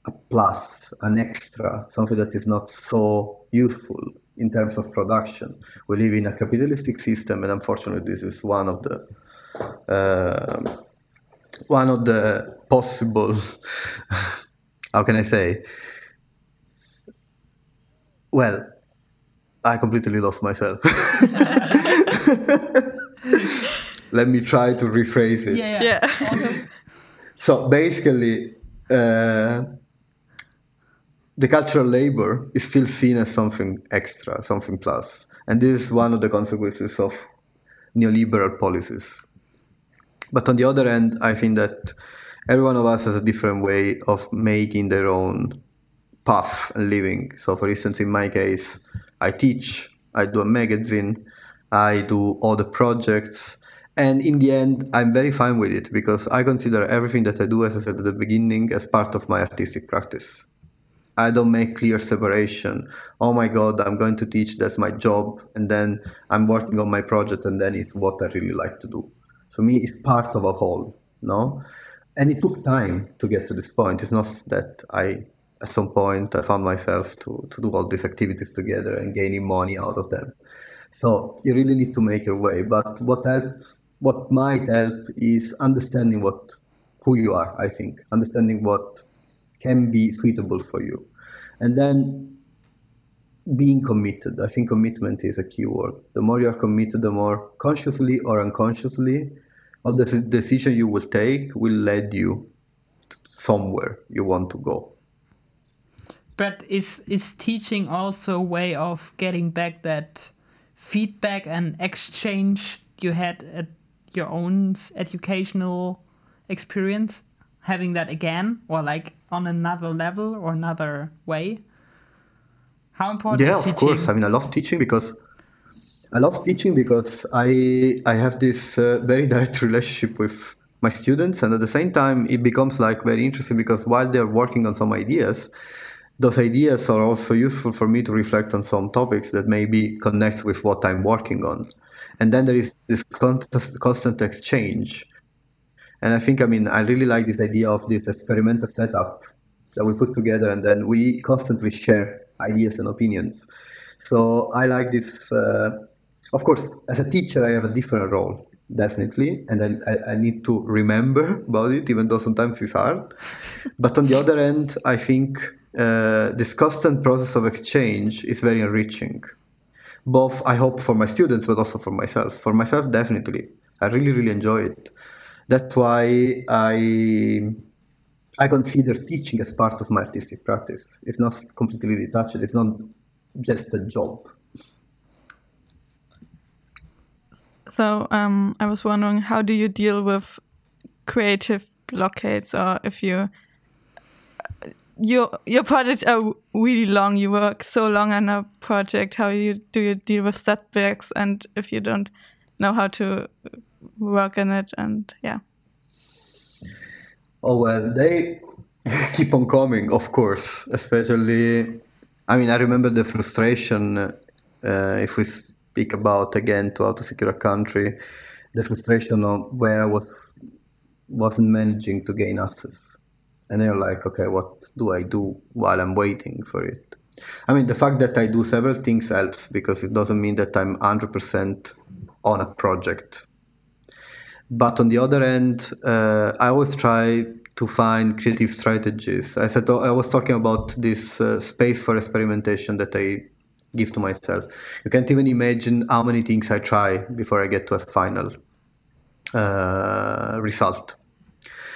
a plus, an extra, something that is not so useful in terms of production. We live in a capitalistic system, and unfortunately, this is one of the uh, one of the possible. how can I say? Well, I completely lost myself. Let me try to rephrase it. Yeah, Yeah. So basically, uh, the cultural labor is still seen as something extra, something plus. And this is one of the consequences of neoliberal policies. But on the other end, I think that every one of us has a different way of making their own path and living. So, for instance, in my case, I teach, I do a magazine, I do other projects. And in the end, I'm very fine with it because I consider everything that I do, as I said at the beginning, as part of my artistic practice. I don't make clear separation. Oh my God, I'm going to teach, that's my job. And then I'm working on my project, and then it's what I really like to do. For me, it's part of a whole, no? And it took time to get to this point. It's not that I, at some point, I found myself to, to do all these activities together and gaining money out of them. So you really need to make your way. But what helps, what might help is understanding what, who you are, I think, understanding what can be suitable for you. And then being committed. I think commitment is a key word. The more you are committed, the more consciously or unconsciously, all the decision you will take will lead you somewhere you want to go. But is is teaching also a way of getting back that feedback and exchange you had at your own educational experience? Having that again, or like on another level or another way? How important? Yeah, of course. I mean, I love teaching because I love teaching because I I have this uh, very direct relationship with my students, and at the same time, it becomes like very interesting because while they're working on some ideas, those ideas are also useful for me to reflect on some topics that maybe connects with what I'm working on. And then there is this constant exchange. And I think, I mean, I really like this idea of this experimental setup that we put together and then we constantly share ideas and opinions. So I like this. Uh, of course, as a teacher, I have a different role, definitely, and I, I need to remember about it, even though sometimes it's hard. but on the other end, I think uh, this constant process of exchange is very enriching. Both, I hope, for my students, but also for myself. For myself, definitely, I really, really enjoy it. That's why I I consider teaching as part of my artistic practice. It's not completely detached. It's not just a job. So um, I was wondering, how do you deal with creative blockades, or if you your your projects are really long, you work so long on a project. How you do you deal with setbacks, and if you don't know how to work in it, and yeah. Oh well, they keep on coming, of course. Especially, I mean, I remember the frustration. Uh, if we speak about again to how to secure a country, the frustration of where I was wasn't managing to gain access, and they're like, okay, what do I do while I'm waiting for it? I mean, the fact that I do several things helps because it doesn't mean that I'm 100% on a project. But on the other end, uh, I always try to find creative strategies. I said I was talking about this uh, space for experimentation that I give to myself. You can't even imagine how many things I try before I get to a final uh, result.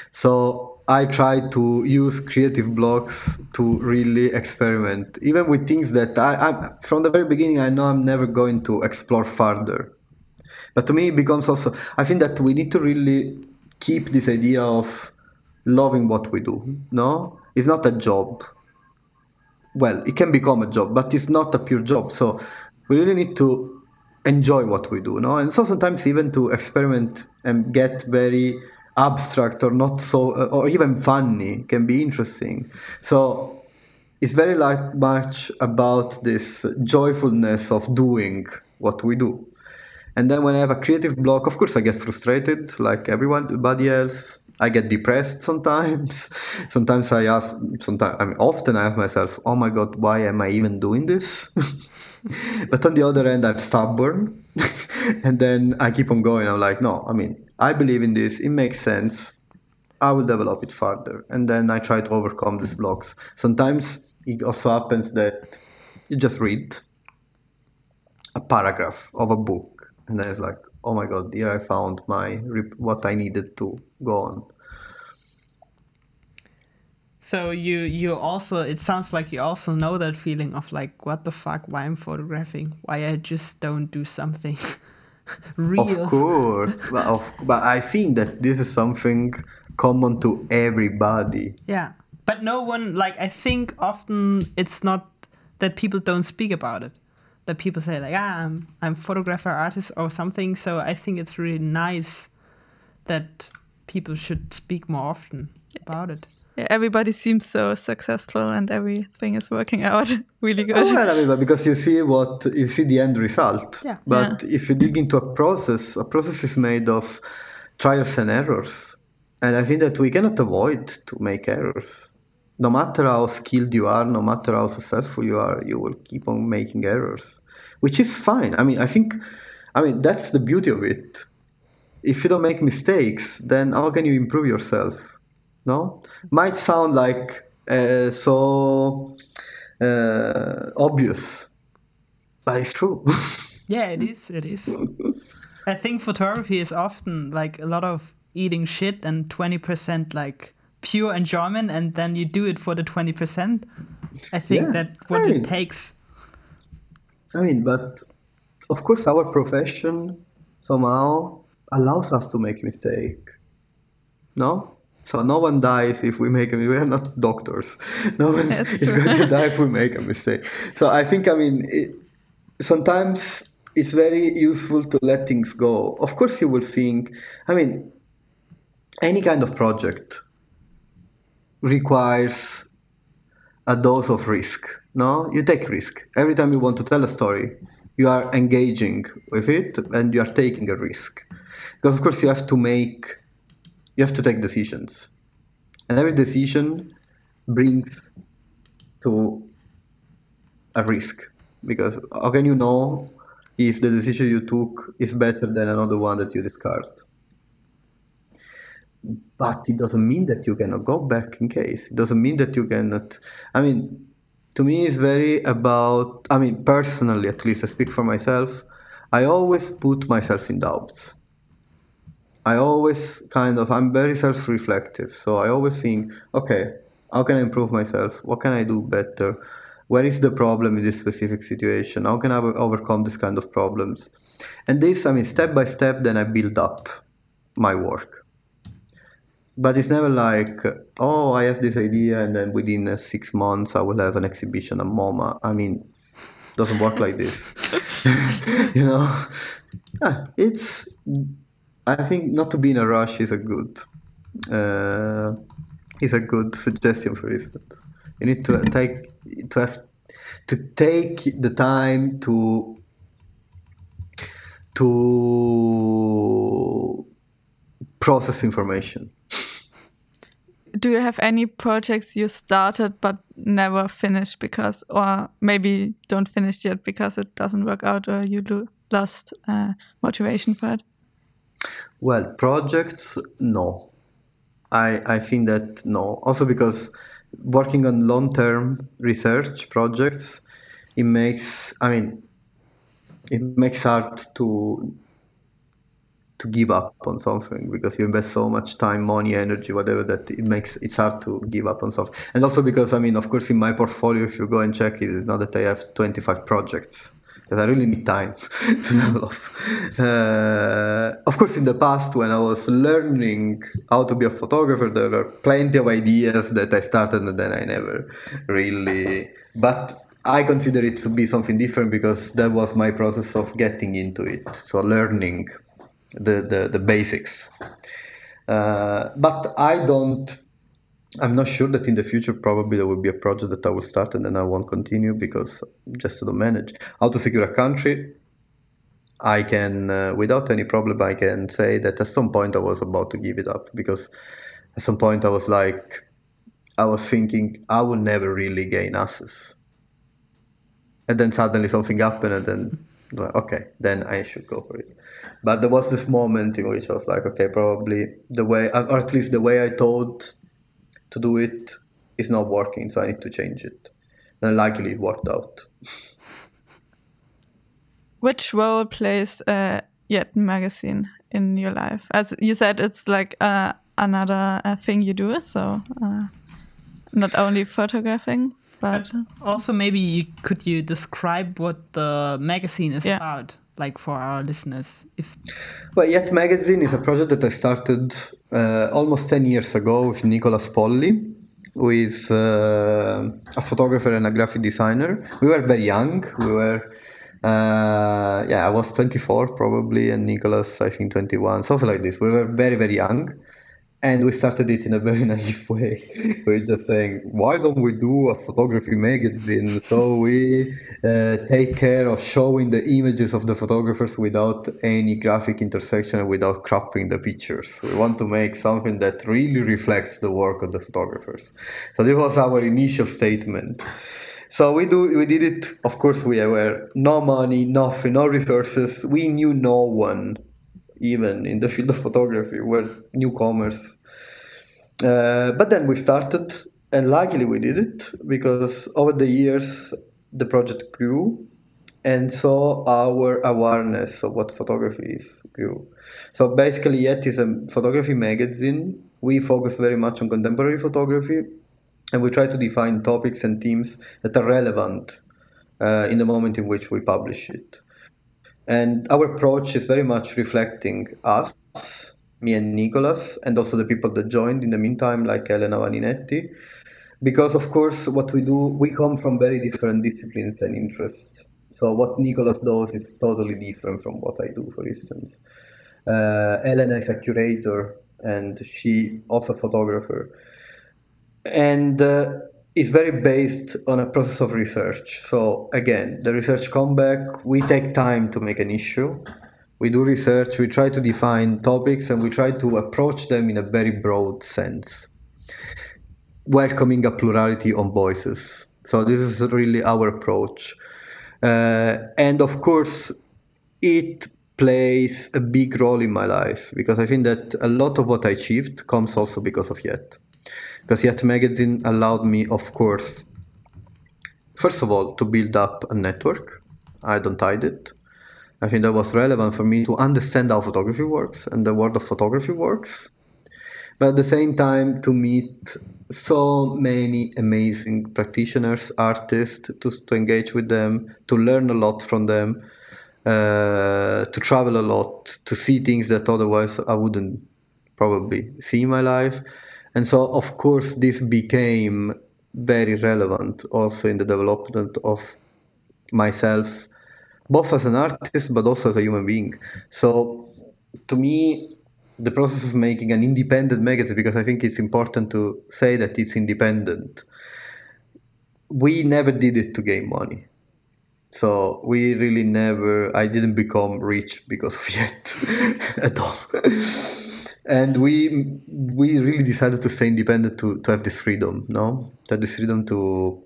So I try to use creative blocks to really experiment, even with things that I, I from the very beginning I know I'm never going to explore further. But to me, it becomes also I think that we need to really keep this idea of loving what we do. No, it's not a job. Well, it can become a job, but it's not a pure job. So we really need to enjoy what we do. No, and so sometimes even to experiment and get very abstract or not so uh, or even funny can be interesting. So it's very like much about this joyfulness of doing what we do. And then when I have a creative block, of course I get frustrated like everybody else. I get depressed sometimes. sometimes I ask, sometimes I mean, often I ask myself, "Oh my God, why am I even doing this?" but on the other end, I'm stubborn, and then I keep on going. I'm like, "No, I mean, I believe in this. It makes sense. I will develop it further." And then I try to overcome these mm. blocks. Sometimes it also happens that you just read a paragraph of a book, and then it's like, oh my god, here I found my what I needed to go on. So you you also it sounds like you also know that feeling of like what the fuck why I'm photographing why I just don't do something real. Of course, but, of, but I think that this is something common to everybody. Yeah, but no one like I think often it's not that people don't speak about it that people say like ah I'm I'm photographer artist or something. So I think it's really nice that people should speak more often about it. Yeah, everybody seems so successful and everything is working out really oh, good. Oh, well, I mean, because you see what you see the end result. Yeah. But Yeah. if you dig into a process, a process is made of trials and errors, and I think that we cannot avoid to make errors. No matter how skilled you are, no matter how successful you are, you will keep on making errors, which is fine. I mean, I think, I mean, that's the beauty of it. If you don't make mistakes, then how can you improve yourself? No, might sound like uh, so uh, obvious, but it's true. Yeah, it is. It is. I think photography is often like a lot of eating shit and twenty percent like pure enjoyment, and then you do it for the twenty percent. I think Yeah, that's what I mean- it takes. I mean, but of course, our profession somehow allows us to make mistake. No, so no one dies if we make a mistake. We are not doctors. No one That's is true. going to die if we make a mistake. So I think, I mean, it, sometimes it's very useful to let things go. Of course, you will think. I mean, any kind of project requires a dose of risk. No, you take risk every time you want to tell a story. You are engaging with it, and you are taking a risk because, of course, you have to make, you have to take decisions, and every decision brings to a risk. Because how can you know if the decision you took is better than another one that you discard? But it doesn't mean that you cannot go back in case. It doesn't mean that you cannot i mean to me it's very about i mean personally at least i speak for myself i always put myself in doubts i always kind of i'm very self-reflective. So i always think okay how can i improve myself? What can i do better? Where is the problem in this specific situation? How can i overcome this kind of problems? And this i mean step by step then i build up my work. But it's never like oh i have this idea and then within uh, six months i will have an exhibition at moma. I mean doesn't work like this. You know? Yeah, it's i think not to be in a rush is a good uh, is a good suggestion for instance. You need to take to have to take the time to to process information. Do you have any projects you started but never finished because or maybe don't finish yet because it doesn't work out or you lost uh, motivation for it well projects no. I i think that no. Also because working on long-term research projects it makes i mean it makes hard to to give up on something because you invest so much time money energy whatever that it makes it's hard to give up on something. And also because i mean of course in my portfolio if you go and check it's not that i have 25 projects because I really need time to develop. Uh, of course, in the past, when I was learning how to be a photographer, there were plenty of ideas that I started and then I never really. But I consider it to be something different because that was my process of getting into it. So learning the, the, the basics. Uh, but I don't I'm not sure that in the future probably there will be a project that I will start and then I won't continue because just to don't manage how to secure a country. I can, uh, without any problem, I can say that at some point I was about to give it up because at some point I was like, I was thinking I will never really gain access, and then suddenly something happened, and then like, okay, then I should go for it. But there was this moment in which I was like, okay, probably the way, or at least the way I thought to do it is not working, so I need to change it. And luckily, it worked out. Which role plays uh, Yet magazine in your life? As you said, it's like uh, another uh, thing you do, so uh, not only photographing, but also maybe you, could you describe what the magazine is yeah. about? Like for our listeners if well yet magazine is a project that i started uh, almost 10 years ago with nicolas polli who is uh, a photographer and a graphic designer. We were very young. We were uh, yeah i was 24 probably and nicolas i think 21 something like this. We were very very young and we started it in a very naive way. We're just saying, why don't we do a photography magazine? So we uh, take care of showing the images of the photographers without any graphic intersection without cropping the pictures. We want to make something that really reflects the work of the photographers. So this was our initial statement. So we do we did it. Of course, we were no money, nothing, no resources. We knew no one even in the field of photography were newcomers. Uh, but then we started, and luckily we did it because over the years the project grew, and so our awareness of what photography is grew. So basically, Yet is a photography magazine. We focus very much on contemporary photography, and we try to define topics and themes that are relevant uh, in the moment in which we publish it. And our approach is very much reflecting us, me and Nicolas, and also the people that joined in the meantime, like Elena Vaninetti. Because, of course, what we do, we come from very different disciplines and interests. So, what Nicolas does is totally different from what I do, for instance. Uh, Elena is a curator and she also photographer. And uh, is very based on a process of research. So again, the research come back. We take time to make an issue. We do research. We try to define topics, and we try to approach them in a very broad sense, welcoming a plurality on voices. So this is really our approach, uh, and of course, it plays a big role in my life because I think that a lot of what I achieved comes also because of Yet. Because Yet magazine allowed me, of course, first of all, to build up a network. I don't hide it. I think that was relevant for me to understand how photography works and the world of photography works. But at the same time, to meet so many amazing practitioners, artists, to, to engage with them, to learn a lot from them, uh, to travel a lot, to see things that otherwise I wouldn't probably see in my life. And so, of course, this became very relevant also in the development of myself, both as an artist but also as a human being. So, to me, the process of making an independent magazine, because I think it's important to say that it's independent, we never did it to gain money so we really never, I didn't become rich because of Yet at all. And we we really decided to stay independent to, to have this freedom, no? To have this freedom to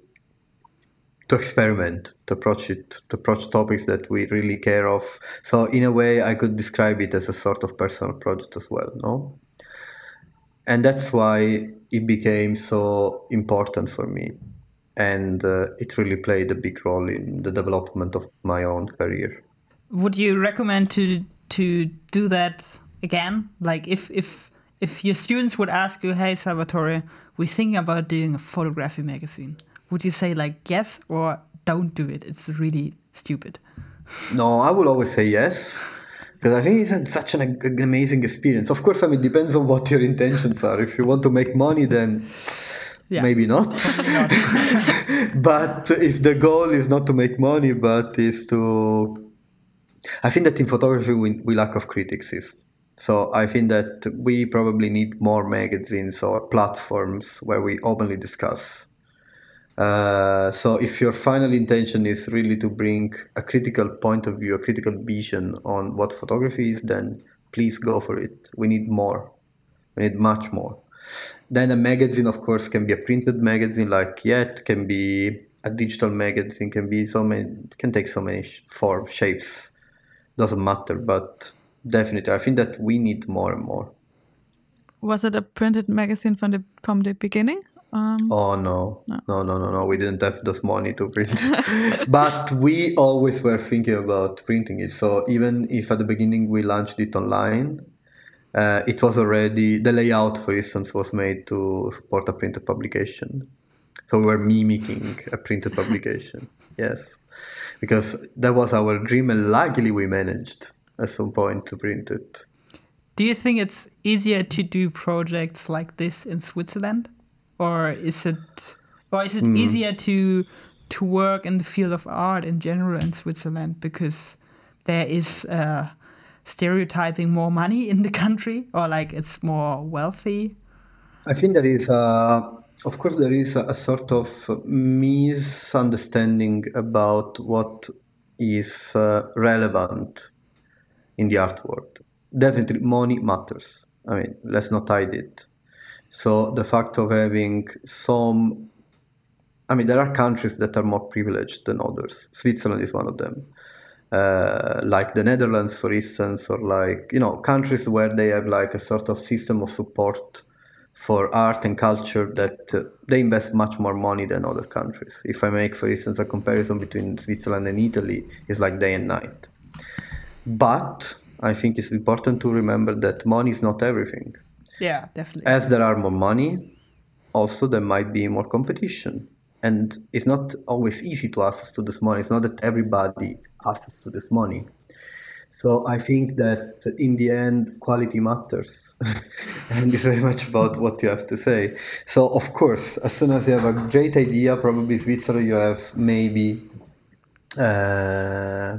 to experiment, to approach it, to approach topics that we really care of. So in a way, I could describe it as a sort of personal project as well, no? And that's why it became so important for me and uh, it really played a big role in the development of my own career. Would you recommend to to do that again? Like if if if your students would ask you, "Hey, Salvatore, we're thinking about doing a photography magazine," would you say like yes or don't do it? It's really stupid. No, I will always say yes because I think it's such an, an amazing experience. Of course, I mean, it depends on what your intentions are. If you want to make money, then yeah. Maybe not. not. but if the goal is not to make money, but is to. I think that in photography we, we lack of critics. So I think that we probably need more magazines or platforms where we openly discuss. Uh, so if your final intention is really to bring a critical point of view, a critical vision on what photography is, then please go for it. We need more. We need much more. Then a magazine, of course, can be a printed magazine like Yet, can be a digital magazine, can be so many, can take so many forms, shapes. Doesn't matter, but definitely, I think that we need more and more. Was it a printed magazine from the from the beginning? Um, oh no. no, no, no, no, no. We didn't have those money to print, but we always were thinking about printing it. So even if at the beginning we launched it online, uh, it was already the layout, for instance, was made to support a printed publication. So we were mimicking a printed publication. Yes, because that was our dream, and luckily we managed at some point to print it. Do you think it's easier to do projects like this in Switzerland, or is it, or is it mm. easier to to work in the field of art in general in Switzerland because there is uh, stereotyping more money in the country or like it's more wealthy? I think there is a, of course, there is a, a sort of misunderstanding about what is uh, relevant in the art world. Definitely, money matters. I mean, let's not hide it. So the fact of having some, I mean, there are countries that are more privileged than others. Switzerland is one of them uh, like the Netherlands, for instance, or like you know countries where they have like a sort of system of support for art and culture that uh, they invest much more money than other countries. If I make, for instance, a comparison between Switzerland and Italy, it's like day and night. But I think it's important to remember that money is not everything. Yeah, definitely. As there are more money, also there might be more competition and it's not always easy to access to this money. It's not that everybody access to this money. So I think that in the end, quality matters, and it's very much about what you have to say. So of course, as soon as you have a great idea, probably Switzerland, you have maybe uh,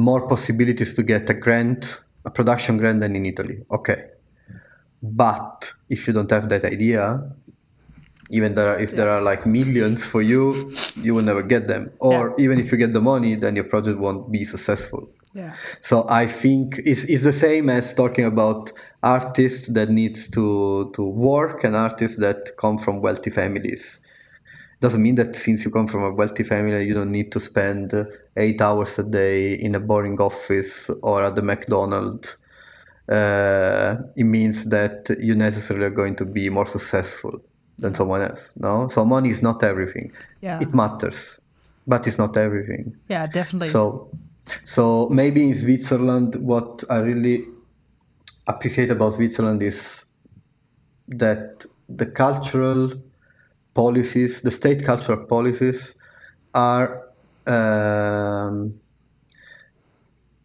more possibilities to get a grant, a production grant than in Italy. Okay, but if you don't have that idea, even there are, if there are like millions for you you will never get them or Yeah. even if you get the money then your project won't be successful Yeah. so I think it's, it's the same as talking about artists that needs to to work and artists that come from wealthy families. Doesn't mean that since you come from a wealthy family, you don't need to spend eight hours a day in a boring office or at the McDonald's. Uh, it means that you necessarily are going to be more successful than someone else. No, so money is not everything. Yeah. It matters, but it's not everything. Yeah, definitely. So, so maybe in Switzerland, what I really appreciate about Switzerland is that the cultural policies, the state cultural policies, are um,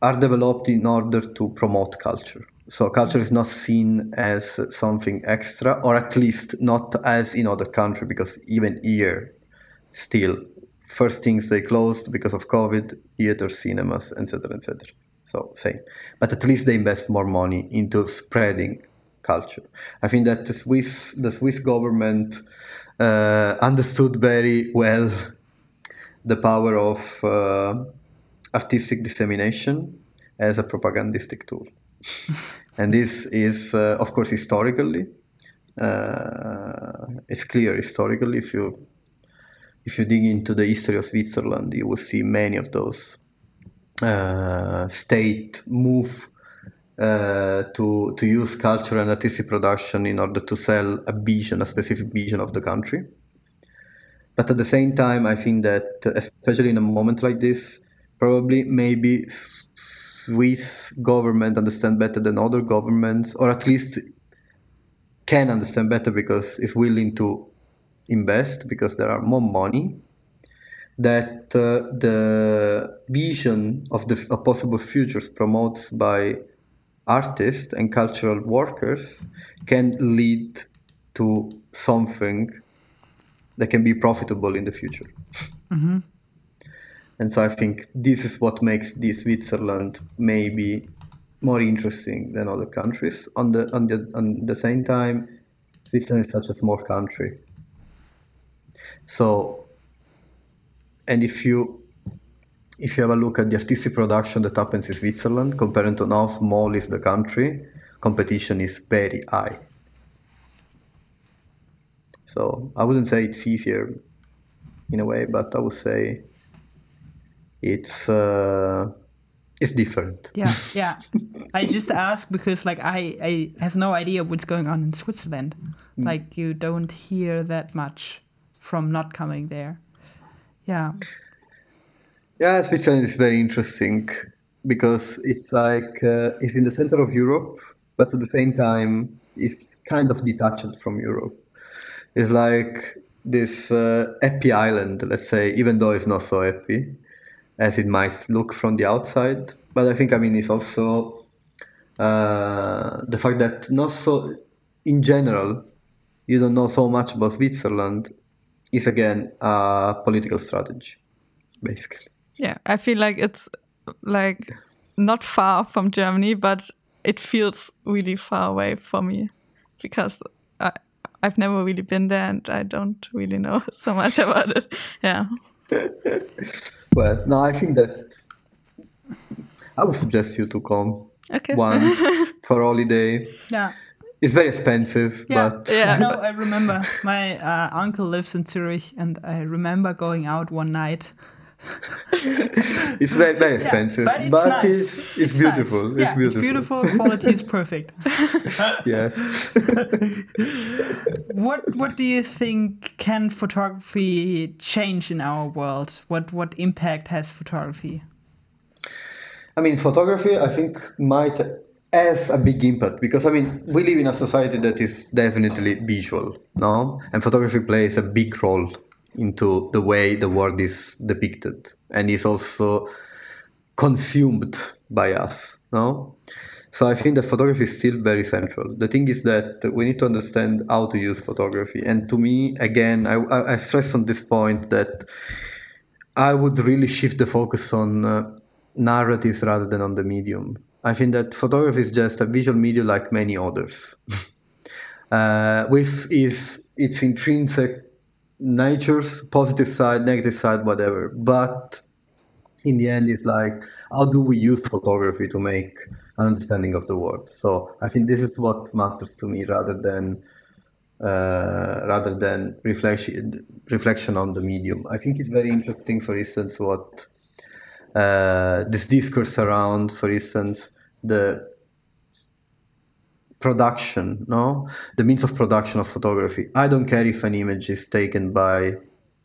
are developed in order to promote culture. So culture is not seen as something extra, or at least not as in other countries, because even here, still, first things they closed because of COVID, theaters, cinemas, etc., etc. So same, but at least they invest more money into spreading culture. I think that the Swiss, the Swiss government uh, understood very well the power of uh, artistic dissemination as a propagandistic tool. and this is, uh, of course, historically, uh, it's clear historically. If you if you dig into the history of Switzerland, you will see many of those uh, state move uh, to to use culture and artistic production in order to sell a vision, a specific vision of the country. But at the same time, I think that especially in a moment like this, probably maybe Swiss government understand better than other governments, or at least can understand better because it's willing to invest because there are more money. That uh, the vision of the of possible futures promotes by artists and cultural workers can lead to something that can be profitable in the future. Mm-hmm. And so I think this is what makes this Switzerland maybe more interesting than other countries. On the on the on the same time, Switzerland is such a small country. So, and if you if you have a look at the artistic production that happens in Switzerland compared to how small is the country, competition is very high. So I wouldn't say it's easier in a way, but I would say it's uh, it's different. Yeah, yeah. I just ask because like I I have no idea what's going on in Switzerland. Like you don't hear that much from not coming there. Yeah. Yeah, Switzerland is very interesting because it's like uh, it's in the center of Europe, but at the same time, it's kind of detached from Europe. It's like this uh, happy island, let's say, even though it's not so happy as it might look from the outside. But I think, I mean, it's also uh, the fact that not so, in general, you don't know so much about Switzerland is again a political strategy, basically. Yeah, I feel like it's like not far from Germany, but it feels really far away for me because I, I've never really been there and I don't really know so much about it. Yeah. Well, no, I think that I would suggest you to come Okay. once for holiday. Yeah. It's very expensive, Yeah. but Yeah. No, I remember my uh, uncle lives in Zurich, and I remember going out one night. it's very very expensive. but it's but nice. it's, it's, beautiful. Nice. It's Yeah, beautiful. It's beautiful. Quality is perfect. Yes. What What do you think can photography change in our world? What What impact has photography? I mean, photography, I think, might has a big impact because I mean, we live in a society that is definitely visual, no, and photography plays a big role into the way the world is depicted and is also consumed by us, no. So I think that photography is still very central. The thing is that we need to understand how to use photography, and to me, again, I, I, stress on this point that I would really shift the focus on uh, narratives rather than on the medium. I think that photography is just a visual medium like many others. uh, with is its intrinsic natures, positive side, negative side, whatever. But in the end, it's like how do we use photography to make an understanding of the world? So I think this is what matters to me rather than uh, rather than reflection reflection on the medium. I think it's very interesting, for instance, what uh, this discourse around, for instance, the production, no, the means of production of photography. I don't care if an image is taken by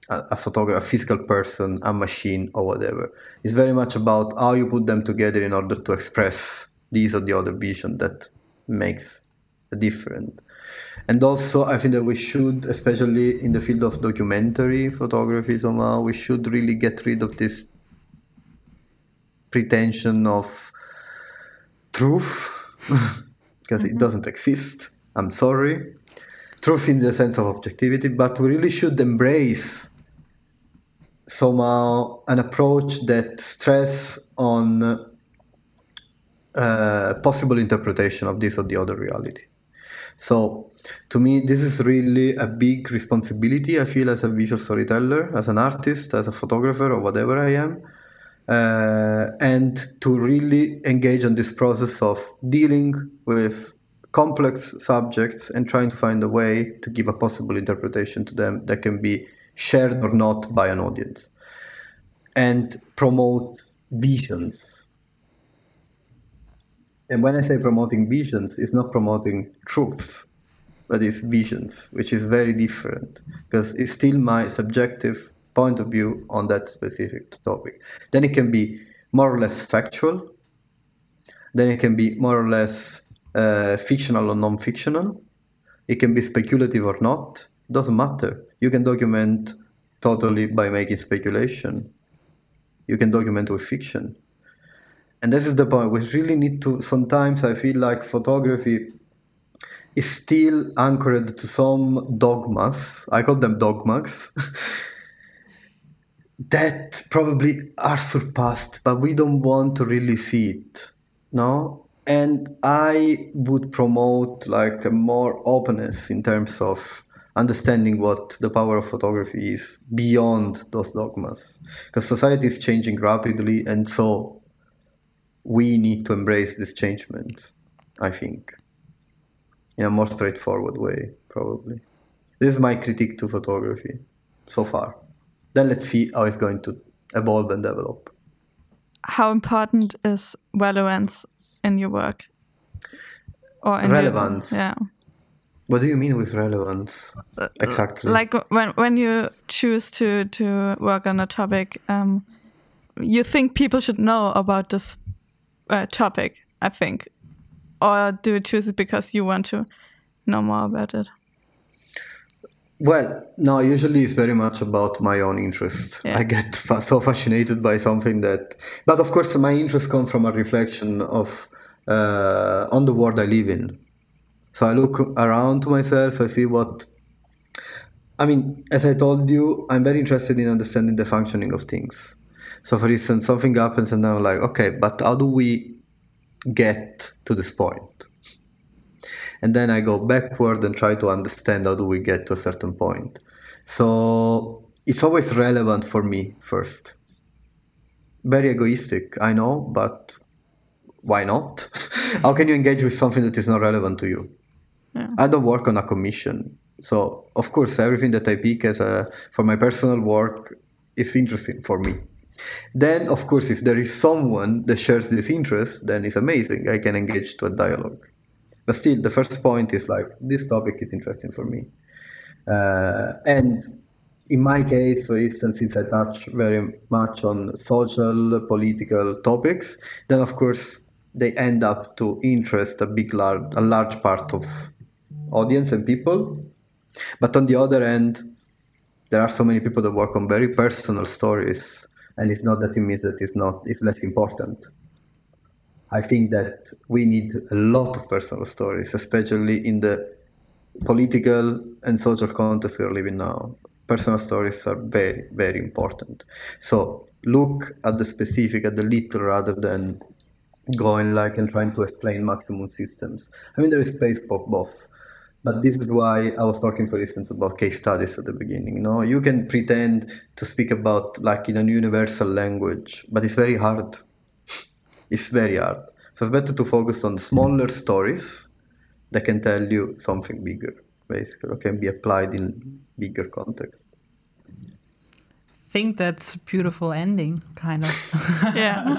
a, a photographer, a physical person, a machine, or whatever. It's very much about how you put them together in order to express these or the other vision that makes a difference. And also, I think that we should, especially in the field of documentary photography, somehow, we should really get rid of this pretension of truth because mm-hmm. it doesn't exist. I'm sorry. Truth in the sense of objectivity, but we really should embrace somehow an approach that stress on uh, possible interpretation of this or the other reality. So, to me, this is really a big responsibility. I feel as a visual storyteller, as an artist, as a photographer, or whatever I am, Uh, and to really engage on this process of dealing with complex subjects and trying to find a way to give a possible interpretation to them that can be shared or not by an audience. And promote visions. And when i say promoting visions it's not promoting truths but it's visions which is very different because it's still my subjective point of view on that specific topic. Then it can be more or less factual. Then it can be more or less uh, fictional or non-fictional. It can be speculative or not. Doesn't matter. You can document totally by making speculation. You can document with fiction. And this is the point. We really need to. Sometimes I feel like photography is still anchored to some dogmas. I call them dogmas. that probably are surpassed, but we don't want to really see it. No? And I would promote like a more openness in terms of understanding what the power of photography is beyond those dogmas. Because society is changing rapidly, and so we need to embrace these changements, I think, in a more straightforward way, probably. This is my critique to photography so far then let's see how it's going to evolve and develop. How important is relevance in your work? Or relevance? Your, yeah. What do you mean with relevance? Uh, exactly. Like when when you choose to to work on a topic, um, you think people should know about this uh, topic. I think, or do you choose it because you want to know more about it? Well, no, usually it's very much about my own interest. Yeah. I get fa- so fascinated by something that, but of course, my interest comes from a reflection of uh, on the world I live in. So I look around to myself, I see what. I mean, as I told you, I'm very interested in understanding the functioning of things. So, for instance, something happens, and I'm like, okay, but how do we get to this point? And then I go backward and try to understand how do we get to a certain point. So it's always relevant for me first. Very egoistic, I know, but why not? how can you engage with something that is not relevant to you? Yeah. I don't work on a commission. So of course everything that I pick as a for my personal work is interesting for me. Then of course if there is someone that shares this interest, then it's amazing. I can engage to a dialogue. But still, the first point is like this topic is interesting for me, uh, and in my case, for instance, since I touch very much on social, political topics, then of course they end up to interest a big, large, a large part of audience and people. But on the other end, there are so many people that work on very personal stories, and it's not that it means that it's not it's less important. I think that we need a lot of personal stories, especially in the political and social context we're living now. Personal stories are very, very important. So look at the specific, at the little, rather than going like and trying to explain maximum systems. I mean, there is space for both. but this is why I was talking, for instance, about case studies at the beginning. You know, you can pretend to speak about like in a universal language, but it's very hard. It's very hard. So it's better to focus on smaller stories that can tell you something bigger, basically, or can be applied in bigger context. I think that's a beautiful ending, kind of. Yeah.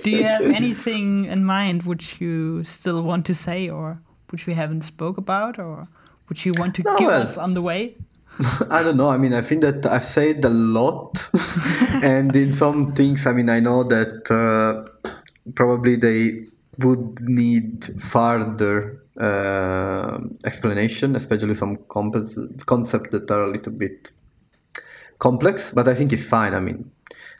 Do you have anything in mind which you still want to say, or which we haven't spoke about, or which you want to No, give well- us on the way? I don't know. I mean, I think that I've said a lot, and in some things, I mean, I know that uh, probably they would need further uh, explanation, especially some comp- concepts that are a little bit complex. But I think it's fine. I mean,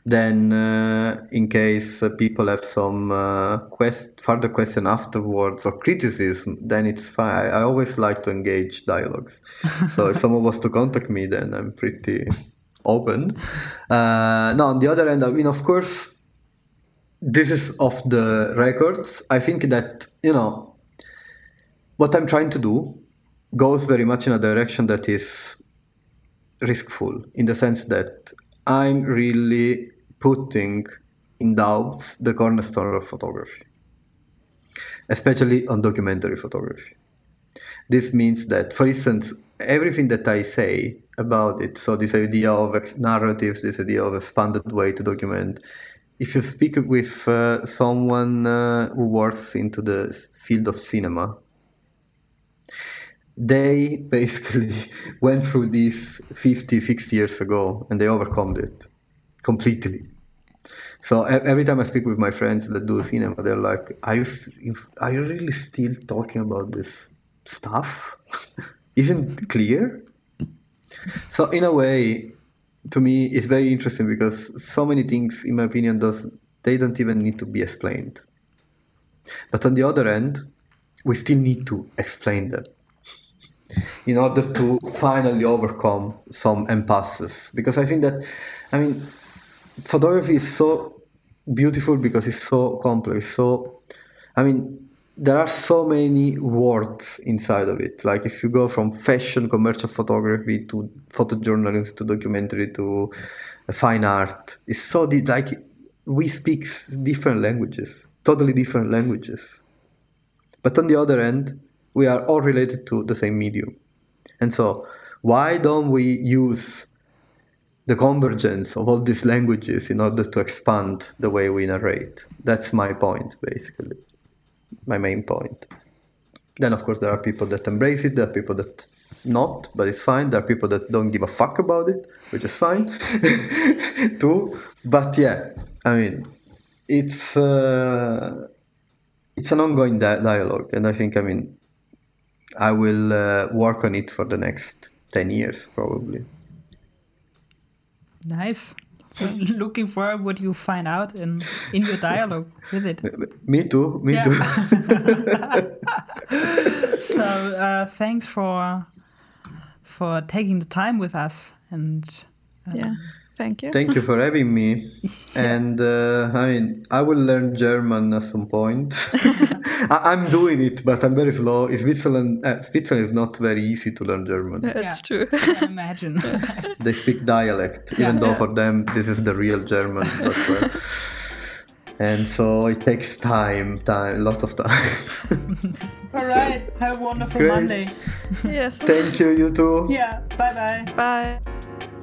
then uh, in case uh, people have some uh, quest further question afterwards or criticism, then it's fine. I, always like to engage dialogues. so if someone was to contact me, then I'm pretty open. Uh, no, on the other end, I mean, of course, this is off the records. I think that you know what I'm trying to do goes very much in a direction that is riskful in the sense that I'm really putting in doubts the cornerstone of photography, especially on documentary photography. This means that, for instance, everything that I say about it, so this idea of narratives, this idea of expanded way to document, if you speak with uh, someone uh, who works into the field of cinema, they basically went through this 50 60 years ago and they overcome it completely so every time i speak with my friends that do cinema they're like are you are you really still talking about this stuff? Isn't clear? So in a way to me it's very interesting because so many things in my opinion does they don't even need to be explained. But on the other end we still need to explain them in order to finally overcome some impasses. Because i think that i mean photography is so beautiful because it's so complex. So i mean there are so many words inside of it. Like if you go from fashion commercial photography to photojournalism to documentary to fine art it's so di- like we speak different languages totally different languages. But on the other end, we are all related to the same medium. And so, why don't we use the convergence of all these languages in order to expand the way we narrate? That's my point, basically. My main point. Then, of course, there are people that embrace it, there are people that not, but it's fine. There are people that don't give a fuck about it, which is fine too. But yeah, I mean, it's. Uh, it's an ongoing di- dialogue and i think i mean i will uh, work on it for the next 10 years probably Nice. Looking forward what you find out in in your dialogue with it. me too me Yeah. too So uh, thanks for for taking the time with us and Yeah. Thank you. thank you for having me and uh, i mean i will learn german at some point I- i'm doing it but i'm very slow In switzerland uh, switzerland is not very easy to learn german It's Yeah. true. I imagine. they speak dialect even Yeah. though for them this is the real german but, well, and so it takes time time a lot of time All right. Have a wonderful Great. Monday. yes. thank you you too Yeah. Bye bye. Bye.